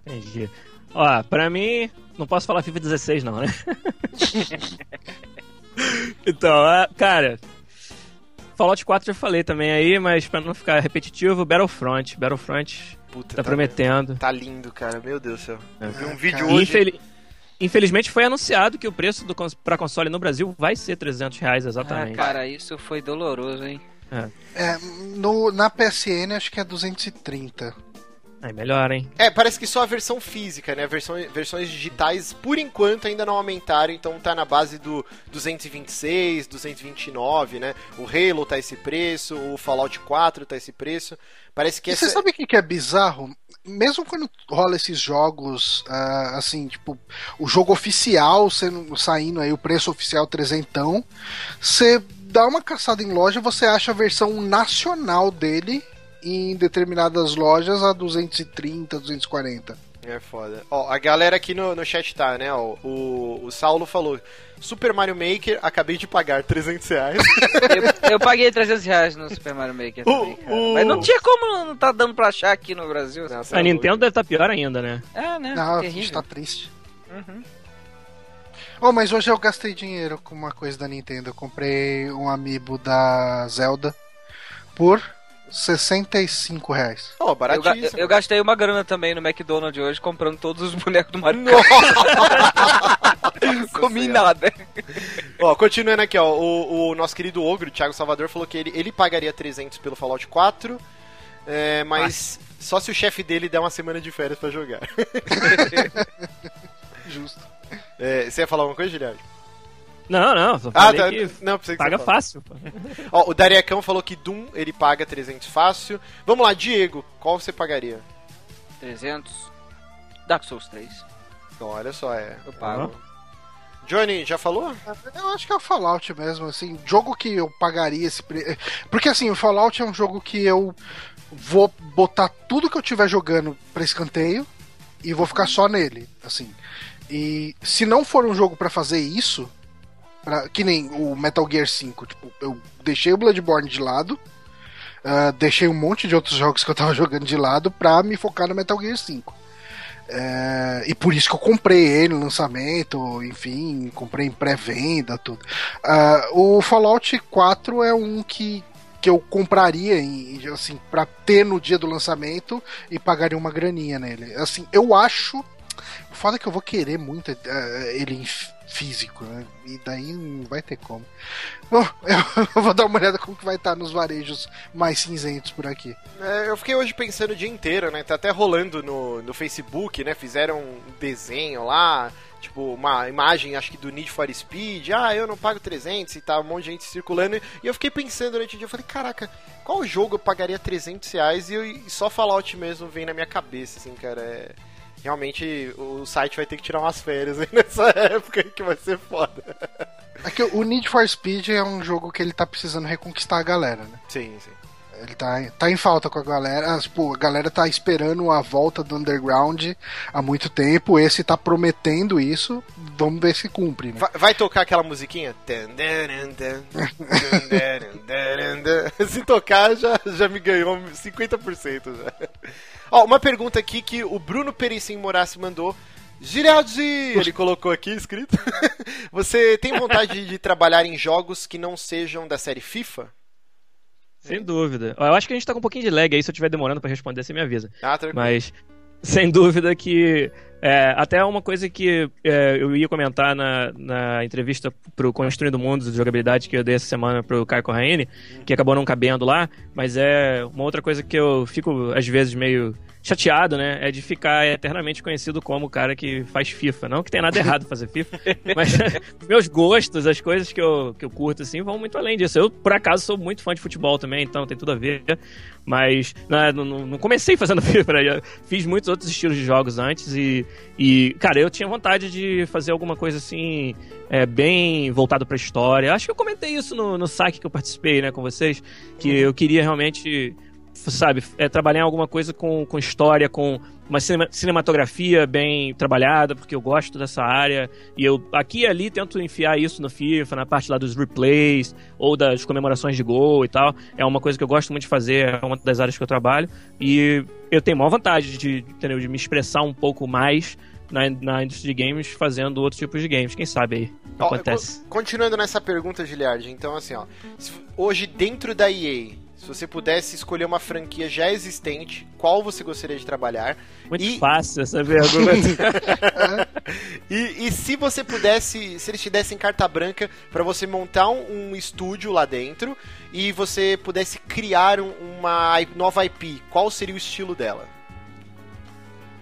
Entendi. Ó, pra mim, não posso falar FIFA 16 não, né? então, cara, Fallout 4 já falei também aí, mas pra não ficar repetitivo, Battlefront. Battlefront Puta, tá, tá prometendo. Tá lindo, cara. Meu Deus do céu. É. vi um vídeo hoje. Infel... Infelizmente foi anunciado que o preço do cons... pra console no Brasil vai ser 300 reais exatamente. Ah, cara, isso foi doloroso, hein? É. é no, na PSN acho que é 230. Aí melhor, hein? É, parece que só a versão física, né? Versões, versões digitais, por enquanto, ainda não aumentaram, então tá na base do 226, 229, né? O Halo tá esse preço, o Fallout 4 tá esse preço. Parece que e essa... Você sabe o que é bizarro? Mesmo quando rola esses jogos, uh, assim, tipo, o jogo oficial sendo, saindo aí, o preço oficial trezentão, você dá uma caçada em loja, você acha a versão nacional dele em determinadas lojas a 230, 240. É foda. Ó, a galera aqui no, no chat tá, né? Ó, o, o Saulo falou: Super Mario Maker, acabei de pagar 300 reais. eu, eu, paguei 300 reais no Super Mario Maker também, cara. O... Mas não tinha como não tá dando pra achar aqui no Brasil. Não, a Nintendo deve estar tá pior ainda, né? É, né? Não, Terrível. a gente tá triste. Uhum. Oh, mas hoje eu gastei dinheiro com uma coisa da Nintendo. Eu comprei um amiibo da Zelda por 65 reais. Oh, baratíssimo. Eu, eu, gastei uma grana também no McDonald's hoje comprando todos os bonecos do Mario Comi nada. Ó, continuando aqui, ó. O, o, nosso querido ogro, Thiago Salvador, falou que ele, ele pagaria 300 pelo Fallout 4, é, mas só se o chefe dele der uma semana de férias para jogar. Justo. É, você ia falar alguma coisa, Guilherme? Não, não, só ah, tá, que não, que paga fácil. Ó, o Dariacão falou que Doom ele paga 300 fácil. Vamos lá, Diego, qual você pagaria? 300. Dark Souls 3. Então, olha só, é. Eu pago. Johnny, já falou? Eu acho que é o Fallout mesmo, assim, jogo que eu pagaria esse pre... Porque assim, o Fallout é um jogo que eu vou botar tudo que eu tiver jogando pra escanteio e vou ficar só nele, assim. E se não for um jogo para fazer isso, Pra, que nem o Metal Gear 5. Tipo, eu deixei o Bloodborne de lado. Uh, deixei um monte de outros jogos que eu tava jogando de lado pra me focar no Metal Gear 5. É, e por isso que eu comprei ele no lançamento, enfim, comprei em pré-venda, tudo. Uh, o Fallout 4 é um que, que eu compraria em, assim, pra ter no dia do lançamento e pagaria uma graninha nele. Assim, eu acho. Foda que eu vou querer muito uh, ele físico, né? E daí não vai ter como. Bom, eu vou dar uma olhada como que vai estar nos varejos mais cinzentos por aqui. É, eu fiquei hoje pensando o dia inteiro, né? Tá até rolando no, no Facebook, né? Fizeram um desenho lá tipo, uma imagem, acho que do Need for Speed, ah, eu não pago 300 e tá um monte de gente circulando, e eu fiquei pensando durante o dia, eu falei, caraca, qual jogo eu pagaria 300 reais e, eu, e só Fallout mesmo vem na minha cabeça, assim, cara, é... Realmente o site vai ter que tirar umas férias aí nessa época que vai ser foda. É que o Need for Speed é um jogo que ele tá precisando reconquistar a galera, né? Sim, sim. Ele tá, tá em falta com a galera. Ah, tipo, a galera tá esperando a volta do Underground há muito tempo. Esse tá prometendo isso. Vamos ver se cumpre, né? Vai, vai tocar aquela musiquinha? se tocar, já, já me ganhou 50% já. Ó, uma pergunta aqui que o Bruno Perissim Morassi mandou. Giraldi! Ele colocou aqui escrito. Você tem vontade de trabalhar em jogos que não sejam da série FIFA? Sem dúvida. Eu acho que a gente tá com um pouquinho de lag aí, se eu estiver demorando para responder, você me avisa. Ah, tranquilo. Mas, sem dúvida que. É, até uma coisa que é, eu ia comentar na, na entrevista pro Construindo Mundos de jogabilidade que eu dei essa semana pro Caio Corraine, que acabou não cabendo lá, mas é uma outra coisa que eu fico, às vezes, meio chateado, né? É de ficar eternamente conhecido como o cara que faz FIFA. Não que tem nada errado fazer FIFA, mas meus gostos, as coisas que eu, que eu curto, assim, vão muito além disso. Eu, por acaso, sou muito fã de futebol também, então tem tudo a ver. Mas né, não, não comecei fazendo FIFA, né? Fiz muitos outros estilos de jogos antes e, e cara, eu tinha vontade de fazer alguma coisa assim, é, bem voltado pra história. Acho que eu comentei isso no, no saque que eu participei, né, com vocês, que eu queria realmente sabe, é, trabalhar em alguma coisa com, com história, com uma cinematografia bem trabalhada, porque eu gosto dessa área. E eu aqui e ali tento enfiar isso no FIFA, na parte lá dos replays ou das comemorações de gol e tal. É uma coisa que eu gosto muito de fazer, é uma das áreas que eu trabalho. E eu tenho maior vontade de, entendeu, de me expressar um pouco mais na, na indústria de games fazendo outros tipos de games. Quem sabe aí ó, acontece. Continuando nessa pergunta, Giliard, então assim, ó, hoje dentro da EA se você pudesse escolher uma franquia já existente, qual você gostaria de trabalhar? Muito e... fácil essa pergunta. e, e, se você pudesse, se eles te dessem carta branca para você montar um, um, estúdio lá dentro e você pudesse criar um, uma nova IP, qual seria o estilo dela?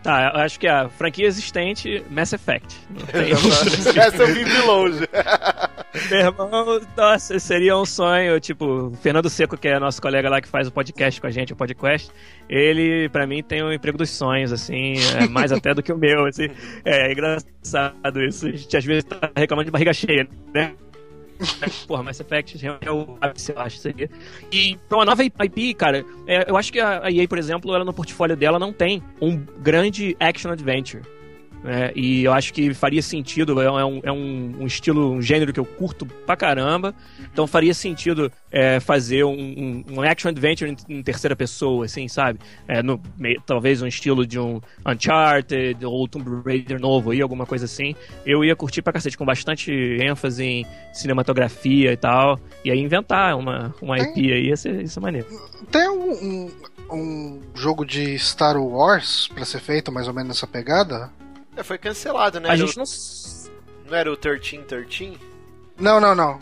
Tá, eu acho que a franquia existente, Mass Effect. Essa eu vim de longe. Meu irmão, nossa, seria um sonho. Tipo, o Fernando Seco, que é nosso colega lá que faz o podcast com a gente, o podcast, ele, pra mim, tem um emprego dos sonhos, assim, é mais até do que o meu, assim. É, é engraçado isso. A gente às vezes tá reclamando de barriga cheia, né? Porra, Mass Effect é o ápice, eu acho, seria. E pra uma nova IP, cara, é, eu acho que a EA, por exemplo, ela no portfólio dela não tem um grande action adventure. É, e eu acho que faria sentido, é, um, é um, um, estilo, um gênero que eu curto pra caramba. Então faria sentido é, fazer um, um, action adventure em, em, terceira pessoa, assim, sabe? É, no, talvez um estilo de um Uncharted ou Tomb Raider novo aí, alguma coisa assim. Eu ia curtir pra cacete, com bastante ênfase em cinematografia e tal. E aí inventar uma, uma IP aí ia ser, ia ser maneiro. Tem um, um jogo de Star Wars pra ser feito mais ou menos nessa pegada? É, foi cancelado, né? A gente não. Não era o 1313? Não, não, não.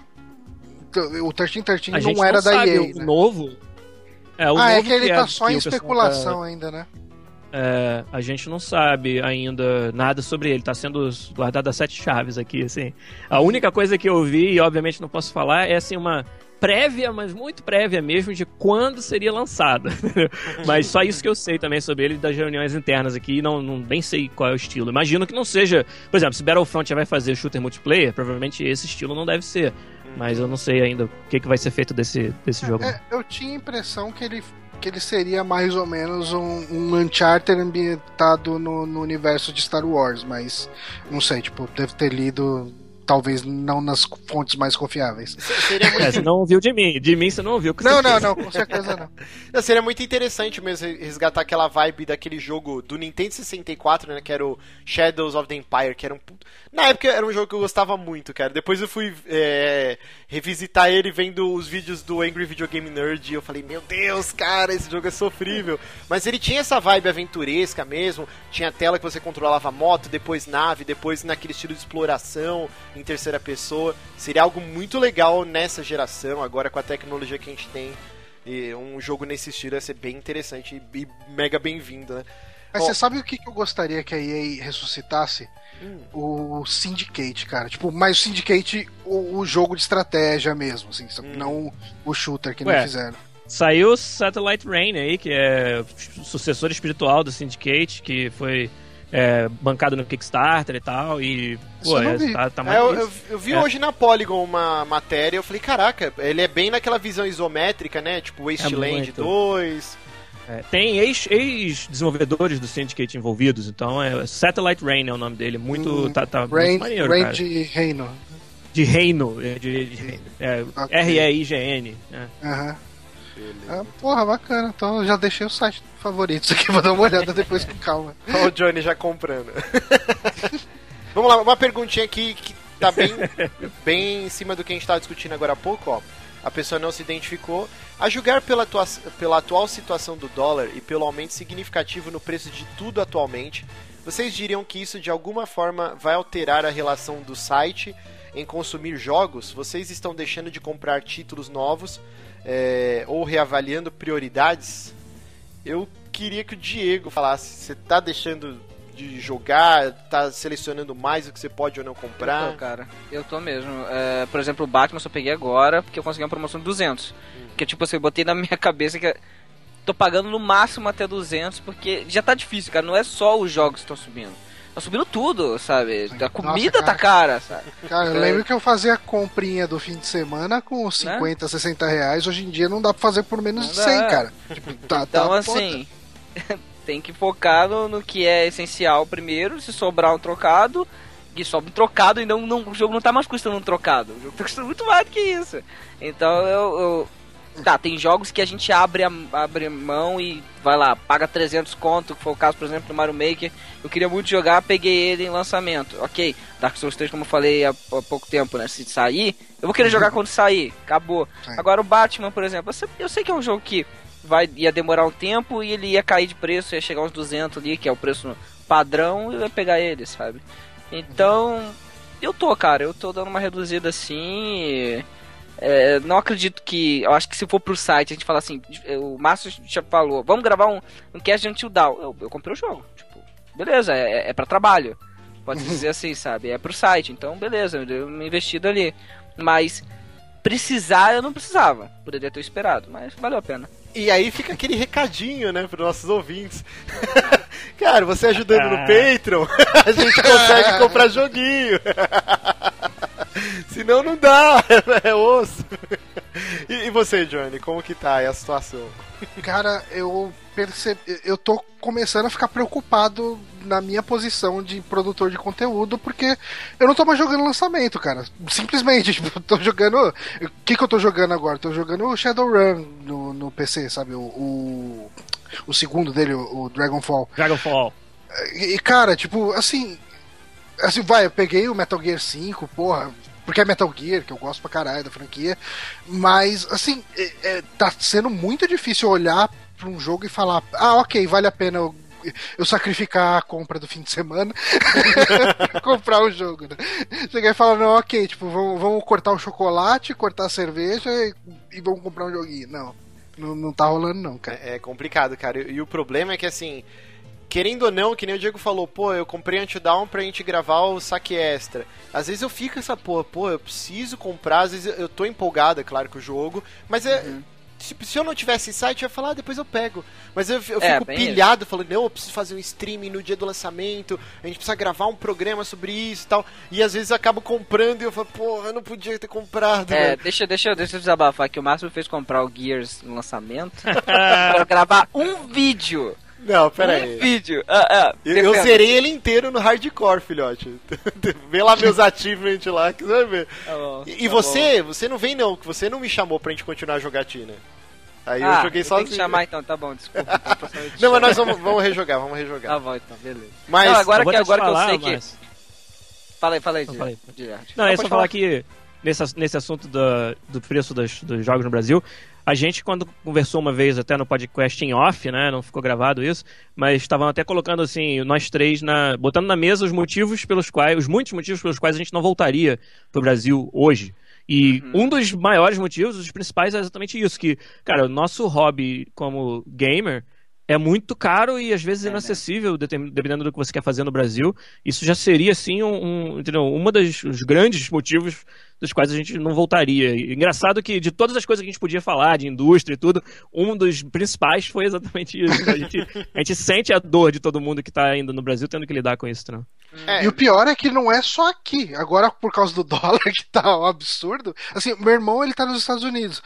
O 1313 não, não era não da EA. O né? novo. É, o ah, é novo é que ele que tá é, só em especulação tá... ainda, né? É, a gente não sabe ainda nada sobre ele, tá sendo guardado a sete chaves aqui, assim. A única coisa que eu vi, e obviamente não posso falar, é assim uma prévia, mas muito prévia mesmo, de quando seria lançada. mas só isso que eu sei também sobre ele das reuniões internas aqui, não, não nem sei qual é o estilo. Imagino que não seja. Por exemplo, se Battlefront já vai fazer shooter multiplayer, provavelmente esse estilo não deve ser. Mas eu não sei ainda o que, que vai ser feito desse, desse jogo. É, eu tinha a impressão que ele que ele seria mais ou menos um, um Uncharted ambientado no, no, universo de Star Wars, mas não sei, tipo, deve ter lido talvez não nas fontes mais confiáveis. Seria muito... é, você não ouviu de mim. De mim você não ouviu. Não, não, não, com certeza não. não. Seria muito interessante mesmo resgatar aquela vibe daquele jogo do Nintendo 64, né? Que era o Shadows of the Empire, que era um. Na época era um jogo que eu gostava muito, cara. Depois eu fui é, revisitar ele vendo os vídeos do Angry Video Game Nerd e eu falei, meu Deus, cara, esse jogo é sofrível. Mas ele tinha essa vibe aventuresca mesmo. Tinha tela que você controlava moto, depois nave, depois naquele estilo de exploração em terceira pessoa. Seria algo muito legal nessa geração, agora com a tecnologia que a gente tem. E um jogo nesse estilo ia ser bem interessante e mega bem-vindo, né? Mas Ó. você sabe o que eu gostaria que a EA ressuscitasse? Hum. O Syndicate, cara. Tipo, mas o Syndicate, o, o jogo de estratégia mesmo, assim, Hum. não o shooter que Ué. não fizeram. Saiu Satellite Rain aí, que é o sucessor espiritual do Syndicate, que foi é, bancado no Kickstarter e tal. E, pô, é, vi. tá, tá É, eu, eu, vi É. hoje na Polygon uma matéria, eu falei, caraca, ele é bem naquela visão isométrica, né? Tipo Wasteland muito. 2. É, tem ex- ex-desenvolvedores do Syndicate envolvidos, então é Satellite Rain é o nome dele. Muito. Hum, tá, tá Rain, muito maneiro, Rain cara. de Reino. De reino. é, De, de- é, Ok. R-E-I-G-N. é. Aham. Ah, porra, bacana. Então eu já deixei o site favoritos aqui, vou dar uma olhada depois com calma. Olha o Johnny já comprando. Vamos lá, uma perguntinha aqui que tá bem, bem em cima do que a gente tava discutindo agora há pouco, ó. A pessoa não se identificou. A julgar pela, atua- pela atual situação do dólar e pelo aumento significativo no preço de tudo atualmente, vocês diriam que isso de alguma forma vai alterar a relação do site em consumir jogos? Vocês estão deixando de comprar títulos novos é, ou reavaliando prioridades? Eu queria que o Diego falasse. Você tá deixando de jogar? Tá selecionando mais o que você pode ou não Eu comprar? tô, cara. Eu tô mesmo. É, por exemplo, o Batman eu só peguei agora porque eu consegui uma promoção de 200. Que tipo assim, eu botei na minha cabeça que tô pagando no máximo até 200 porque já tá difícil, cara. Não é só os jogos que estão subindo. Tá subindo tudo, sabe? A comida Nossa, tá cara, sabe? Cara, eu É. lembro que eu fazia a comprinha do fim de semana com 50, 60 reais. Hoje em dia não dá pra fazer por menos de 100, dá. cara. Tipo, tá, Então, tá assim, tem que focar no, no que é essencial primeiro. Se sobrar um trocado, que sobra um trocado e não, não, o jogo não tá mais custando um trocado. O jogo tá custando muito mais do que isso. Então, eu. eu- Tá, tem jogos que a gente abre, a, abre mão e vai lá, paga 300 conto, que foi o caso, por exemplo, do Mario Maker. Eu queria muito jogar, peguei ele em lançamento. Ok, Dark Souls 3, como eu falei há, há pouco tempo, né? Se sair, eu vou querer jogar quando sair. Acabou. Sim. Agora o Batman, por exemplo, eu sei, eu sei que é um jogo que vai, ia demorar um tempo e ele ia cair de preço, ia chegar uns 200 ali, que é o preço padrão, e eu ia pegar ele, sabe? Então, eu tô, cara, eu tô dando uma reduzida assim. e, é, não acredito que. Eu acho que se for pro site, a gente fala assim, o Márcio já falou, vamos gravar um, um cast de Until Dawn. Eu, eu comprei o jogo. Tipo, beleza, é, é pra trabalho. Pode dizer assim, sabe? É pro site, então beleza, eu dei uma investida ali. Mas precisar eu não precisava. Poderia ter esperado, mas valeu a pena. E aí fica aquele recadinho, né, pros nossos ouvintes. Cara, você ajudando no Ah. Patreon, a gente consegue comprar joguinho. Senão não dá, é osso. E, e você, Johnny, como que tá aí a situação? Cara, eu percebi, eu tô começando a ficar preocupado na minha posição de produtor de conteúdo, porque eu não tô mais jogando lançamento, cara. Simplesmente, tipo, eu tô jogando. O que, que eu tô jogando agora? Tô jogando o Shadowrun no, no PC, sabe? O, o, o segundo dele, o, o Dragonfall. Dragonfall. E, cara, tipo, assim. Assim, vai, eu peguei o Metal Gear 5, porra. Porque é Metal Gear, que eu gosto pra caralho da franquia. Mas, assim, é- é, tá sendo muito difícil olhar pra um jogo e falar: ah, ok, vale a pena eu, eu sacrificar a compra do fim de semana pra comprar o jogo, né? E falar: não, ok, tipo, vamos, vamos cortar o chocolate, cortar a cerveja e, e vamos comprar um joguinho. Não, não, não tá rolando, não, cara. É, é complicado, cara. E, e o problema é que, assim, querendo ou não, que nem o Diego falou, pô, eu comprei Antidown pra gente gravar o saque extra. Às vezes eu fico essa porra, pô, eu preciso comprar, às vezes eu tô empolgado, é claro, com o jogo, mas é. Se, se eu não tivesse site, eu ia falar, ah, depois eu pego. Mas eu, eu É, fico pilhado, falando, não, eu preciso fazer um streaming no dia do lançamento, a gente precisa gravar um programa sobre isso e tal. E às vezes eu acabo comprando e eu falo, porra, eu não podia ter comprado. É, velho. deixa, deixa, deixa eu desabafar que o Márcio fez comprar o Gears no lançamento pra gravar um vídeo. Não, pera um aí. vídeo. Ah, ah, Eu, eu zerei ele inteiro no hardcore, filhote. Vê lá meus achievements lá, que você vai ver. Tá bom, E, tá você, você não vem não, que você não me chamou pra gente continuar a jogatina. Aí bom. eu Ah, joguei eu sozinho. que chamar então, tá bom, desculpa. então, Não, mas nós vamos, vamos rejogar, vamos rejogar. Tá bom, então, beleza. Mas Não, agora que, agora que eu falar, sei que. mas- Fala aí, fala aí, Não, falei. Não, é só falar que nesse, nesse assunto da- do preço das- dos jogos no Brasil, a gente, quando conversou uma vez até no podcast em off, né? Não ficou gravado isso, mas estavam até colocando assim, nós três, na, botando na mesa os motivos pelos quais, os muitos motivos pelos quais a gente não voltaria pro Brasil hoje. E um dos maiores motivos, os principais, é exatamente isso, que, cara, o nosso hobby como gamer é muito caro e às vezes É, né? inacessível, determin- dependendo do que você quer fazer no Brasil. Isso já seria, assim, um, um, entendeu? uma das os grandes motivos dos quais a gente não voltaria. E engraçado que de todas as coisas que a gente podia falar, de indústria e tudo, um dos principais foi exatamente isso. A gente, a gente sente a dor de todo mundo que está ainda no Brasil tendo que lidar com isso, né? É, E o pior é que não é só aqui. Agora, por causa do dólar, que tá um absurdo. Assim, meu irmão, ele tá nos Estados Unidos.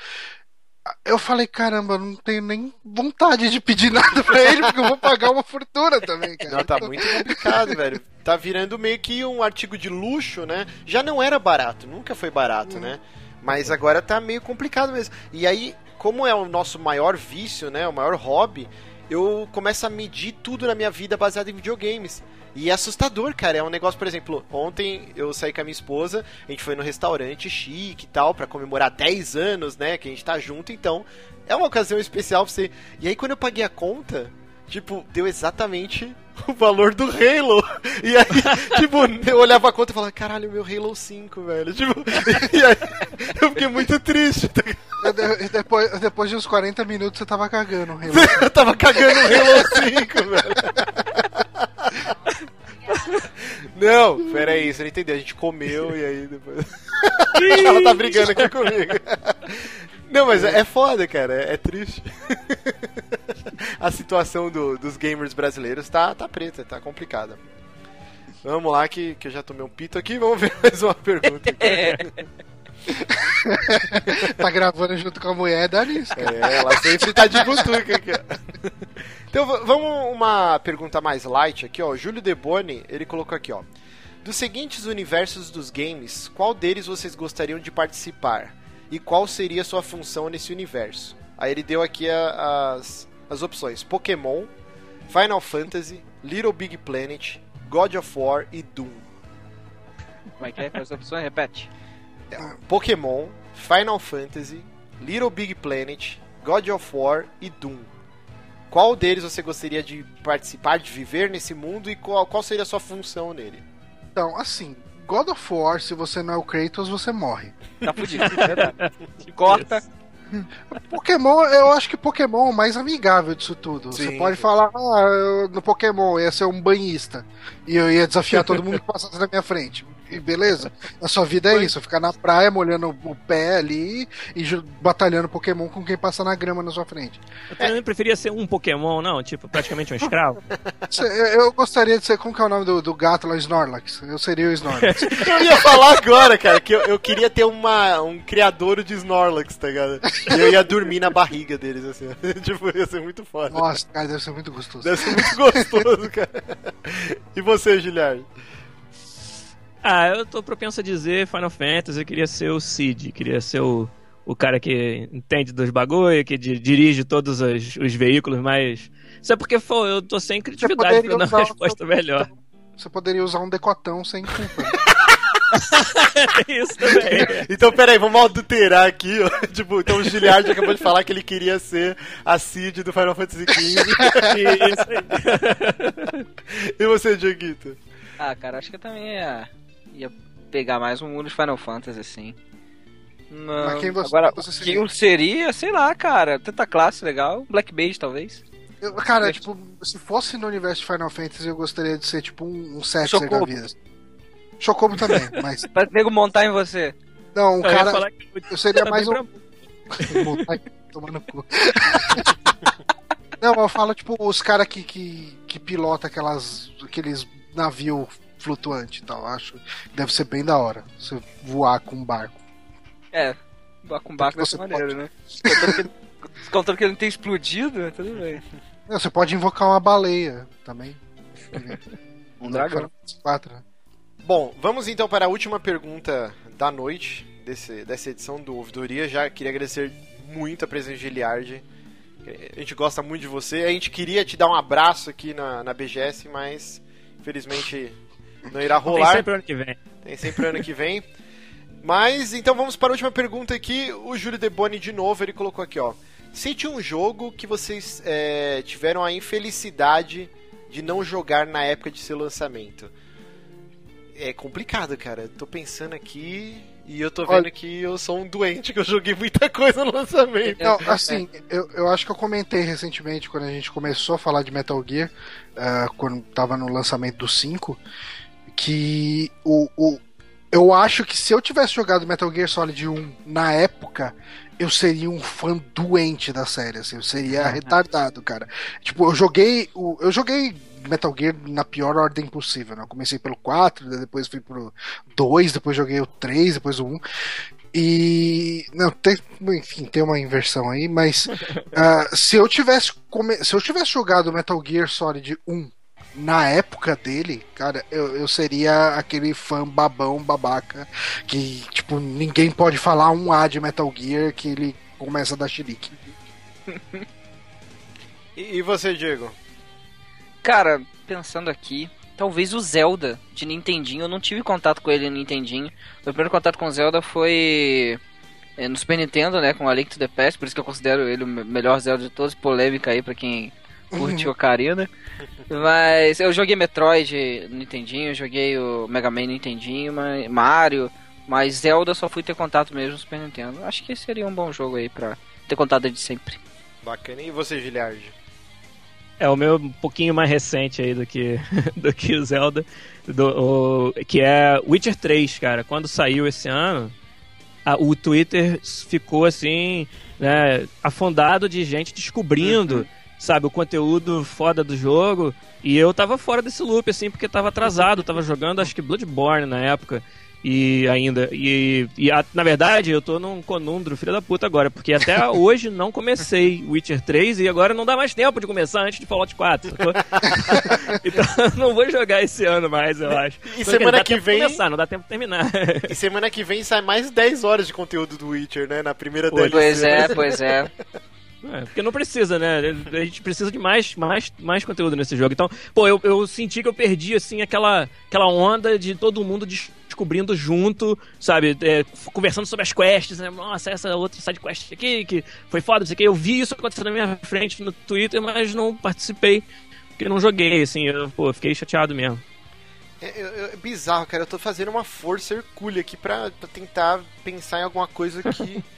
Eu falei, caramba, não tenho nem vontade de pedir nada pra ele, porque eu vou pagar uma fortuna também, cara. Não, tá muito complicado, velho. Tá virando meio que um artigo de luxo, né? Já não era barato, nunca foi barato, né? Mas agora tá meio complicado mesmo. E aí, como é o nosso maior vício, né? O maior hobby, eu começo a medir tudo na minha vida baseado em videogames. E é assustador, cara. É um negócio, por exemplo, ontem eu saí com a minha esposa, a gente foi no restaurante chique e tal, pra comemorar 10 anos, né? Que a gente tá junto, então é uma ocasião especial pra você. E aí, quando eu paguei a conta, tipo, deu exatamente o valor do Halo. E aí, tipo, eu olhava a conta e falava, caralho, meu Halo 5, velho. Tipo, e aí eu fiquei muito triste. tá Depois, depois de uns 40 minutos você tava cagando, Halo. Eu tava cagando o Halo 5, velho. Não, pera aí, você não entendeu. A gente comeu e aí depois. Ela tá brigando aqui comigo. Não, mas é é foda, cara. É, é triste. A situação do- dos gamers brasileiros tá, tá preta, tá complicada. Vamos lá, que, que eu já tomei um pito aqui. Vamos ver mais uma pergunta. aqui. tá gravando junto com a mulher, nisso. cara. É, ela sempre tá de butuca aqui, ó. Então vamos uma pergunta mais light aqui, ó. O Júlio Deboni, ele colocou aqui, ó. Dos seguintes universos dos games, qual deles vocês gostariam de participar? E qual seria a sua função nesse universo? Aí ele deu aqui a- as, as opções: Pokémon, Final Fantasy, Little Big Planet, God of War e Doom. Como é que é? Quais opções? Repete. Pokémon, Final Fantasy, Little Big Planet, God of War e Doom. Qual deles você gostaria de participar, de viver nesse mundo e qual, qual seria a sua função nele? Então, assim, God of War, se você não é o Kratos, você morre. Tá fudido. Verdade. Corta. Pokémon, eu acho que Pokémon é o mais amigável disso tudo. Sim. Você pode falar, ah, eu- no Pokémon eu ia ser um banhista. E eu ia desafiar todo mundo que passasse na minha frente. E beleza? A sua vida é isso, ficar na praia molhando o pé ali e batalhando Pokémon com quem passa na grama na sua frente. Eu também preferia ser um Pokémon, não? Tipo, praticamente um escravo. Eu eu gostaria de ser, como que é o nome do, do gato lá, Snorlax? Eu seria o Snorlax. Eu ia falar agora, cara, que eu, eu queria ter uma, um criador de Snorlax, tá ligado? E eu ia dormir na barriga deles, assim. tipo, ia ser muito foda. Nossa, cara, deve ser muito gostoso. Deve ser muito gostoso, cara. E você, Giliard? Ah, eu tô propenso a dizer Final Fantasy, eu queria ser o Cid, queria ser o, o cara que entende dos bagulho, que di- dirige todos os, os veículos, mas. Isso é porque pô, eu tô sem criatividade pra dar uma resposta seu- melhor. Você poderia usar um decotão sem culpa. É isso também. Então, peraí, vamos adulterar aqui, ó. Tipo, então o Giliard acabou de falar que ele queria ser a Cid do Final Fantasy XV. isso aí. e você, Dieguito? Ah, cara, acho que eu também ia, ia pegar mais um mundo de Final Fantasy, assim. Não, Mas quem você- agora, você quem seria? eu seria, sei lá, cara, tanta classe legal. Black Mage, talvez. Eu- cara, tipo, se fosse no universo de Final Fantasy, eu gostaria de ser tipo um, um Setzer da Chocobo. vida. Chocobo também, mas. Pra nego montar em você. Não, um Eu cara. que Eu seria mais um. Montar tomar no cu. Não, eu falo, tipo, os caras que, que, que pilota aquelas, aqueles navio flutuante e tal. Acho que deve ser bem da hora. Você voar com um barco. É, com barco Você dessa maneira, né? Contando que, contando que ele não tem explodido, tudo bem. Não, você pode invocar uma baleia também. Um dragão. IV, né? Bom, vamos então para a última pergunta da noite desse, dessa edição do Ouvidoria. Já queria agradecer muito a presença de Giliard. A gente gosta muito de você. A gente queria te dar um abraço aqui na, na BGS, mas infelizmente não irá Tem rolar. sempre ano que vem. Tem sempre ano que vem. Mas então vamos para a última pergunta aqui. O Júlio Deboni de novo, ele colocou aqui, ó. Cite um jogo que vocês é, tiveram a infelicidade de não jogar na época de seu lançamento. É complicado, cara. Tô pensando aqui. E eu tô vendo Olha- que eu sou um doente, que eu joguei muita coisa no lançamento. Não, assim, eu, eu acho que eu comentei recentemente, quando a gente começou a falar de Metal Gear, ah, quando tava no lançamento do 5, que o, o, eu acho que se eu tivesse jogado Metal Gear Solid 1 na época, eu seria um fã doente da série, assim, eu seria retardado, cara. Tipo, eu joguei. Eu joguei Metal Gear na pior ordem possível, né? Eu comecei pelo 4, daí depois fui pro 2, depois joguei o 3, depois o 1. E. Não, tem, enfim, tem uma inversão aí, mas ah, se eu tivesse come- se eu tivesse jogado Metal Gear Solid 1 na época dele, cara, eu, eu seria aquele fã babão, babaca, que, tipo, ninguém pode falar um A de Metal Gear que ele começa a dar chilique. E, e você, Diego? Cara, pensando aqui, talvez o Zelda de Nintendinho. Eu não tive contato com ele no Nintendinho. Meu primeiro contato com o Zelda foi é, no Super Nintendo, né? Com a Link to the Past, por isso que eu considero ele o me- melhor Zelda de todos. Polêmica aí pra quem curte Ocarina. Mas eu joguei Metroid no Nintendinho, joguei o Mega Man no Nintendinho, mas Mario. Mas Zelda só fui ter contato mesmo no Super Nintendo. Acho que seria um bom jogo aí pra ter contato de sempre. Bacana. E você, Giliard? É o meu um pouquinho mais recente aí do que, do que o Zelda, do, o- que é Witcher 3, cara. Quando saiu esse ano, a- o Twitter ficou assim, né, afundado de gente descobrindo, sabe, o conteúdo foda do jogo. E eu tava fora desse loop, assim, porque tava atrasado, tava jogando acho que Bloodborne na época. E ainda. E, e a- na verdade, eu tô num conundro, filho da puta, agora. Porque até hoje não comecei Witcher 3 e agora não dá mais tempo de começar antes de Fallout 4. sacou? então não vou jogar esse ano mais, eu acho. E Só semana dá que tempo de vem- começar, não dá tempo de terminar. E semana que vem sai mais 10 horas de conteúdo do Witcher, né? Na primeira Pô, DLC. Pois é, pois é. É, porque não precisa, né? A gente precisa de mais, mais, mais conteúdo nesse jogo. Então, pô, eu, eu senti que eu perdi, assim, aquela, aquela onda de todo mundo des- descobrindo junto, sabe? É, conversando sobre as quests, né? Nossa, essa outra side quest aqui, que foi foda, não sei o que. Eu vi isso acontecendo na minha frente no Twitter, mas não participei, porque não joguei, assim. Eu, pô, fiquei chateado mesmo. É, é- é bizarro, cara. Eu tô fazendo uma força hercúlea aqui pra, pra tentar pensar em alguma coisa aqui.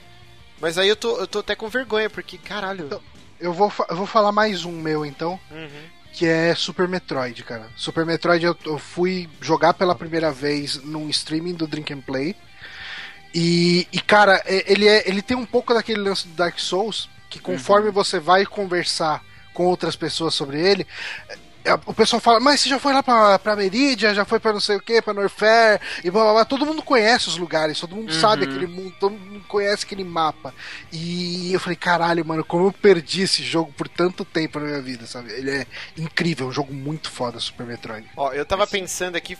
Mas aí eu tô, eu tô até com vergonha, porque, caralho. Então- Eu vou, eu vou falar mais um meu então, Uhum. que é Super Metroid, cara. Super Metroid eu, eu fui jogar pela primeira vez num streaming do Drink and Play. E, e, cara, ele, é, ele tem um pouco daquele lance do Dark Souls, que conforme você vai conversar com outras pessoas sobre ele, o pessoal fala, mas você já foi lá pra, pra Meridia, já foi pra não sei o que, pra Norfair, e blá blá blá. Todo mundo conhece os lugares, todo mundo sabe aquele mundo, todo mundo conhece aquele mapa. E eu falei, caralho, mano, como eu perdi esse jogo por tanto tempo na minha vida, sabe? Ele é incrível, é um jogo muito foda, Super Metroid. Ó, eu tava pensando aqui,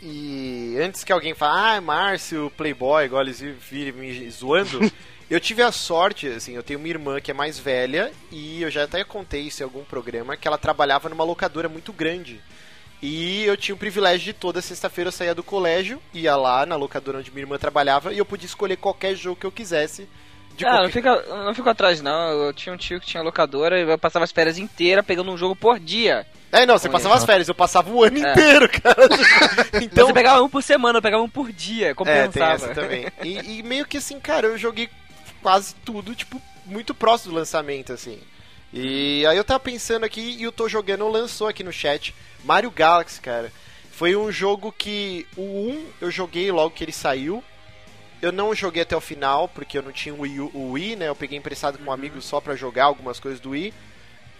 e antes que alguém fale, ah, Márcio, Playboy, igual eles virem me zoando, eu tive a sorte, assim, eu tenho uma irmã que é mais velha, e eu já até contei isso em algum programa, que ela trabalhava numa locadora muito grande. E eu tinha o privilégio de toda sexta-feira eu saía do colégio, ia lá na locadora onde minha irmã trabalhava, e eu podia escolher qualquer jogo que eu quisesse. De Ah, não fica, não fico atrás não. Eu tinha um tio que tinha locadora e eu passava as férias inteiras pegando um jogo por dia. É, não, você Olha passava as férias, eu passava o ano É. inteiro, cara. Então, você pegava um por semana, eu pegava um por dia, É, tem compensava. essa também. E, e meio que assim, cara, eu joguei quase tudo, tipo, muito próximo do lançamento, assim. E aí eu tava pensando aqui e o Tô Jogando lançou aqui no chat Mario Galaxy, cara. Foi um jogo que o 1 eu joguei logo que ele saiu. Eu não joguei até o final, porque eu não tinha o Wii, o Wii né? Eu peguei emprestado com um amigo só pra jogar algumas coisas do Wii.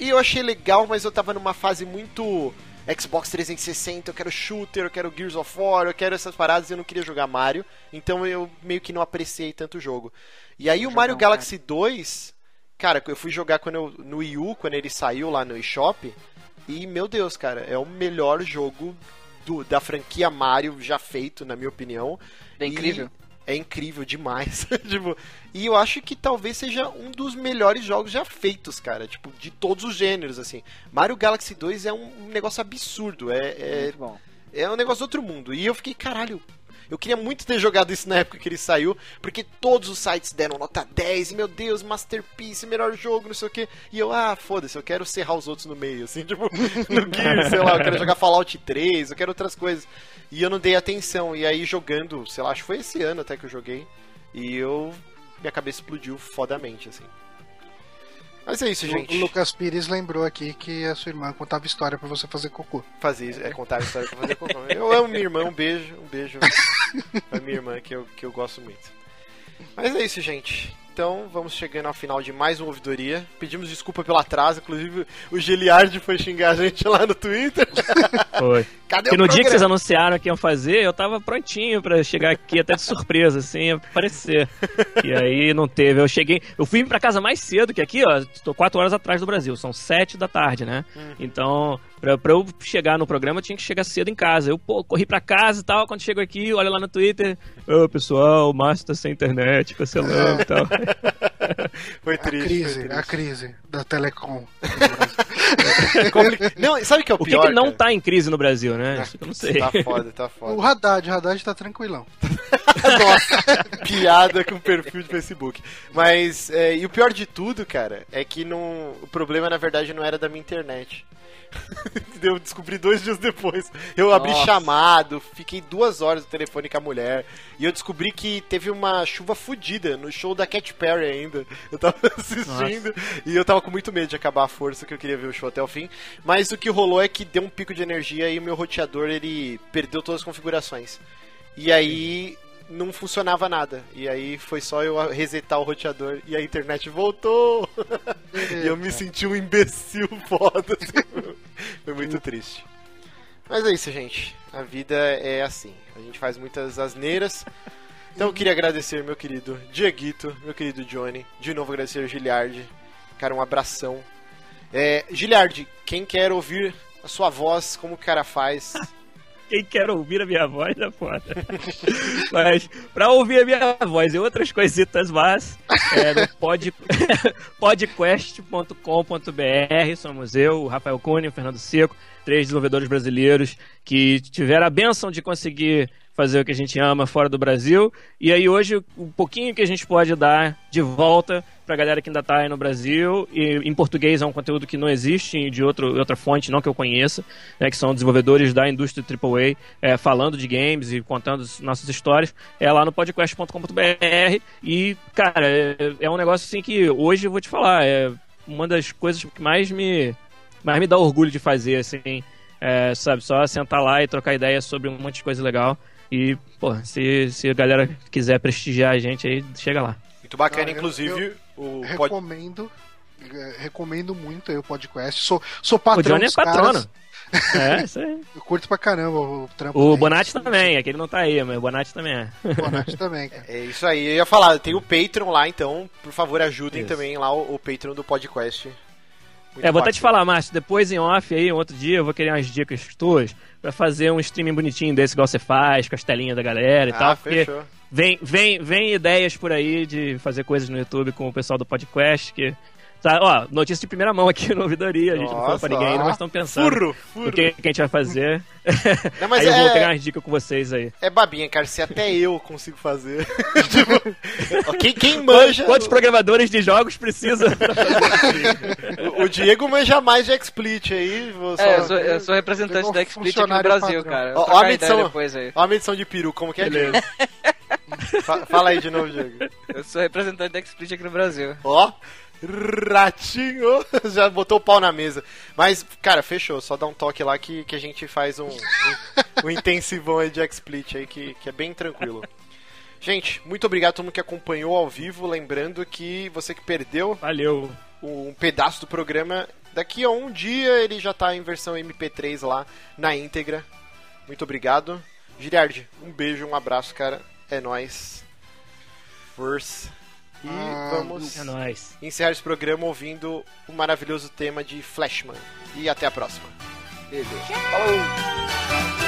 E eu achei legal, mas eu tava numa fase muito Xbox 360, eu quero shooter, eu quero Gears of War, eu quero essas paradas e eu não queria jogar Mario. Então eu meio que não apreciei tanto o jogo. E aí o Mario Galaxy 2, cara, eu fui jogar quando eu, no Wii U, quando ele saiu lá no eShop. E, meu Deus, cara, é o melhor jogo do- da franquia Mario já feito, na minha opinião. É E incrível. É incrível demais. tipo, e eu acho que talvez seja um dos melhores jogos já feitos, cara. Tipo, de todos os gêneros, assim. Mario Galaxy 2 é um, negócio absurdo. É, é, é um negócio do outro mundo. E eu fiquei, caralho. Eu queria muito ter jogado isso na época que ele saiu, porque todos os sites deram nota 10, e meu Deus, Masterpiece, melhor jogo, não sei o que. E eu, ah, foda-se, eu quero serrar os outros no meio, assim, tipo, no Gear, sei lá, eu quero jogar Fallout 3, eu quero outras coisas. E eu não dei atenção, e aí jogando, sei lá, acho que foi esse ano até que eu joguei, e eu. Minha cabeça explodiu fodamente, assim. Mas é isso, gente. O Lucas Pires lembrou aqui que a sua irmã contava história pra você fazer cocô. Fazer isso, é contar a história pra fazer cocô. Eu amo minha irmã, um beijo, um beijo pra minha irmã, que eu, que eu gosto muito. Mas é isso, gente. Então, vamos chegando ao final de mais uma ouvidoria. Pedimos desculpa pelo atraso, inclusive o Giliard foi xingar a gente lá no Twitter. Foi. Cadê o no dia que vocês programa? anunciaram que iam fazer, eu tava prontinho pra chegar aqui até de surpresa, assim, aparecer. E aí não teve. Eu cheguei. Eu fui pra casa mais cedo, que aqui, ó, tô quatro horas atrás do Brasil, são sete da tarde, né? Então, pra, pra eu chegar no programa, eu tinha que chegar cedo em casa. Eu, pô, corri pra casa e tal. Quando chego aqui, olho lá no Twitter. Ô, pessoal, o Márcio tá sem internet, cancelando e tal. Foi A triste. crise, foi a triste. crise da Telecom. Não, sabe o que é o O que, pior? que não cara? tá em crise no Brasil, né? Isso que eu não sei. Tá foda, tá O foda. Haddad, o Haddad tá tranquilão. Nossa, piada com perfil de Facebook. Mas, é, e o pior de tudo, cara, é que não, o problema na verdade não era da minha internet. Eu descobri dois dias depois. Eu abri Nossa. chamado, fiquei duas horas no telefone com a mulher. E eu descobri que teve uma chuva fodida no show da Cat Perry ainda. Eu tava assistindo e eu tava com muito medo de acabar a força que eu queria ver o show até o fim. Mas o que rolou é que deu um pico de energia e o meu roteador ele perdeu todas as configurações. E aí não funcionava nada. E aí foi só eu resetar o roteador e a internet voltou. e eu me senti um imbecil foda. assim. Foi muito triste. Mas é isso, gente. A vida é assim. A gente faz muitas asneiras. Então eu queria agradecer meu querido Dieguito, meu querido Johnny. De novo agradecer o Giliard. Cara, um abração. É, Giliard, quem quer ouvir a sua voz, como o cara faz? Quem quer ouvir a minha voz é foda. Mas, pra ouvir a minha voz e outras coisitas más, é no pod... Somos eu, o Rafael Cunha, o Fernando Seco, três desenvolvedores brasileiros que tiveram a benção de conseguir fazer o que a gente ama fora do Brasil. E aí hoje, um pouquinho que a gente pode dar de volta pra galera que ainda tá aí no Brasil. E em português é um conteúdo que não existe de outro, outra fonte, não que eu conheça, né, que são desenvolvedores da indústria AAA é, falando de games e contando as nossas histórias. É lá no podcast.com.br. E, cara, é, é um negócio assim que hoje eu vou te falar, é uma das coisas que mais me, mais me dá orgulho de fazer, assim. É, sabe, só sentar lá e trocar ideia sobre um monte de coisa legal. E, pô, se, se a galera quiser prestigiar a gente aí, chega lá. Muito bacana, Ah, eu- inclusive, o pod... Recomendo. eh, Recomendo muito aí o podcast. Sou, sou O patrão Johnny é caras. patrono. É, isso aí. Eu curto pra caramba o trampo O. Bonatti também, é que ele não tá aí, mas o Bonatti também é. O Bonatti também, cara. É isso aí, eu ia falar, tem o Patreon lá, então, por favor, ajudem Isso. também lá o, o Patreon do podcast. Muito É, vou até te falar, Márcio, depois em off aí, um outro dia, eu vou querer umas dicas tuas pra fazer um streaming bonitinho desse, igual você faz, com as telinhas da galera e Ah, tal, porque fechou. Vem, vem, vem ideias por aí de fazer coisas no YouTube com o pessoal do podcast, que... Tá, ó, notícia de primeira mão aqui no Ouvidoria, a gente não falou pra Nossa, ninguém ainda, mas estão pensando Furro, furro. o que, que a gente vai fazer. Não, mas aí eu vou é- pegar umas dicas com vocês aí. É babinha, cara, se até eu consigo fazer. tipo, quem, quem manja. Quantos programadores de jogos fazer O, o Diego manja mais de XSplit aí. Vou só... É, eu sou, eu sou representante da XSplit aqui no Brasil, padrão. cara. Ó, ó a medição. depois aí. Ó a medição de peru, como que é? Beleza. Fa- Fala aí de novo, Diego. Eu sou representante da XSplit aqui no Brasil. Ó, ratinho, já botou o pau na mesa. Mas, cara, fechou. Só dá um toque lá que, que a gente faz um, um, um intensivão aí de XSplit aí que, que é bem tranquilo. Gente, muito obrigado a todo mundo que acompanhou ao vivo. Lembrando que você que perdeu Valeu. um pedaço do programa, daqui a um dia ele já tá em versão MP3 lá na íntegra. Muito obrigado. Giliard, um beijo, um abraço, cara. É nóis. Força. E Ah, vamos É nóis. encerrar esse programa ouvindo o maravilhoso tema de Flashman. E até a próxima. Beleza. Falou!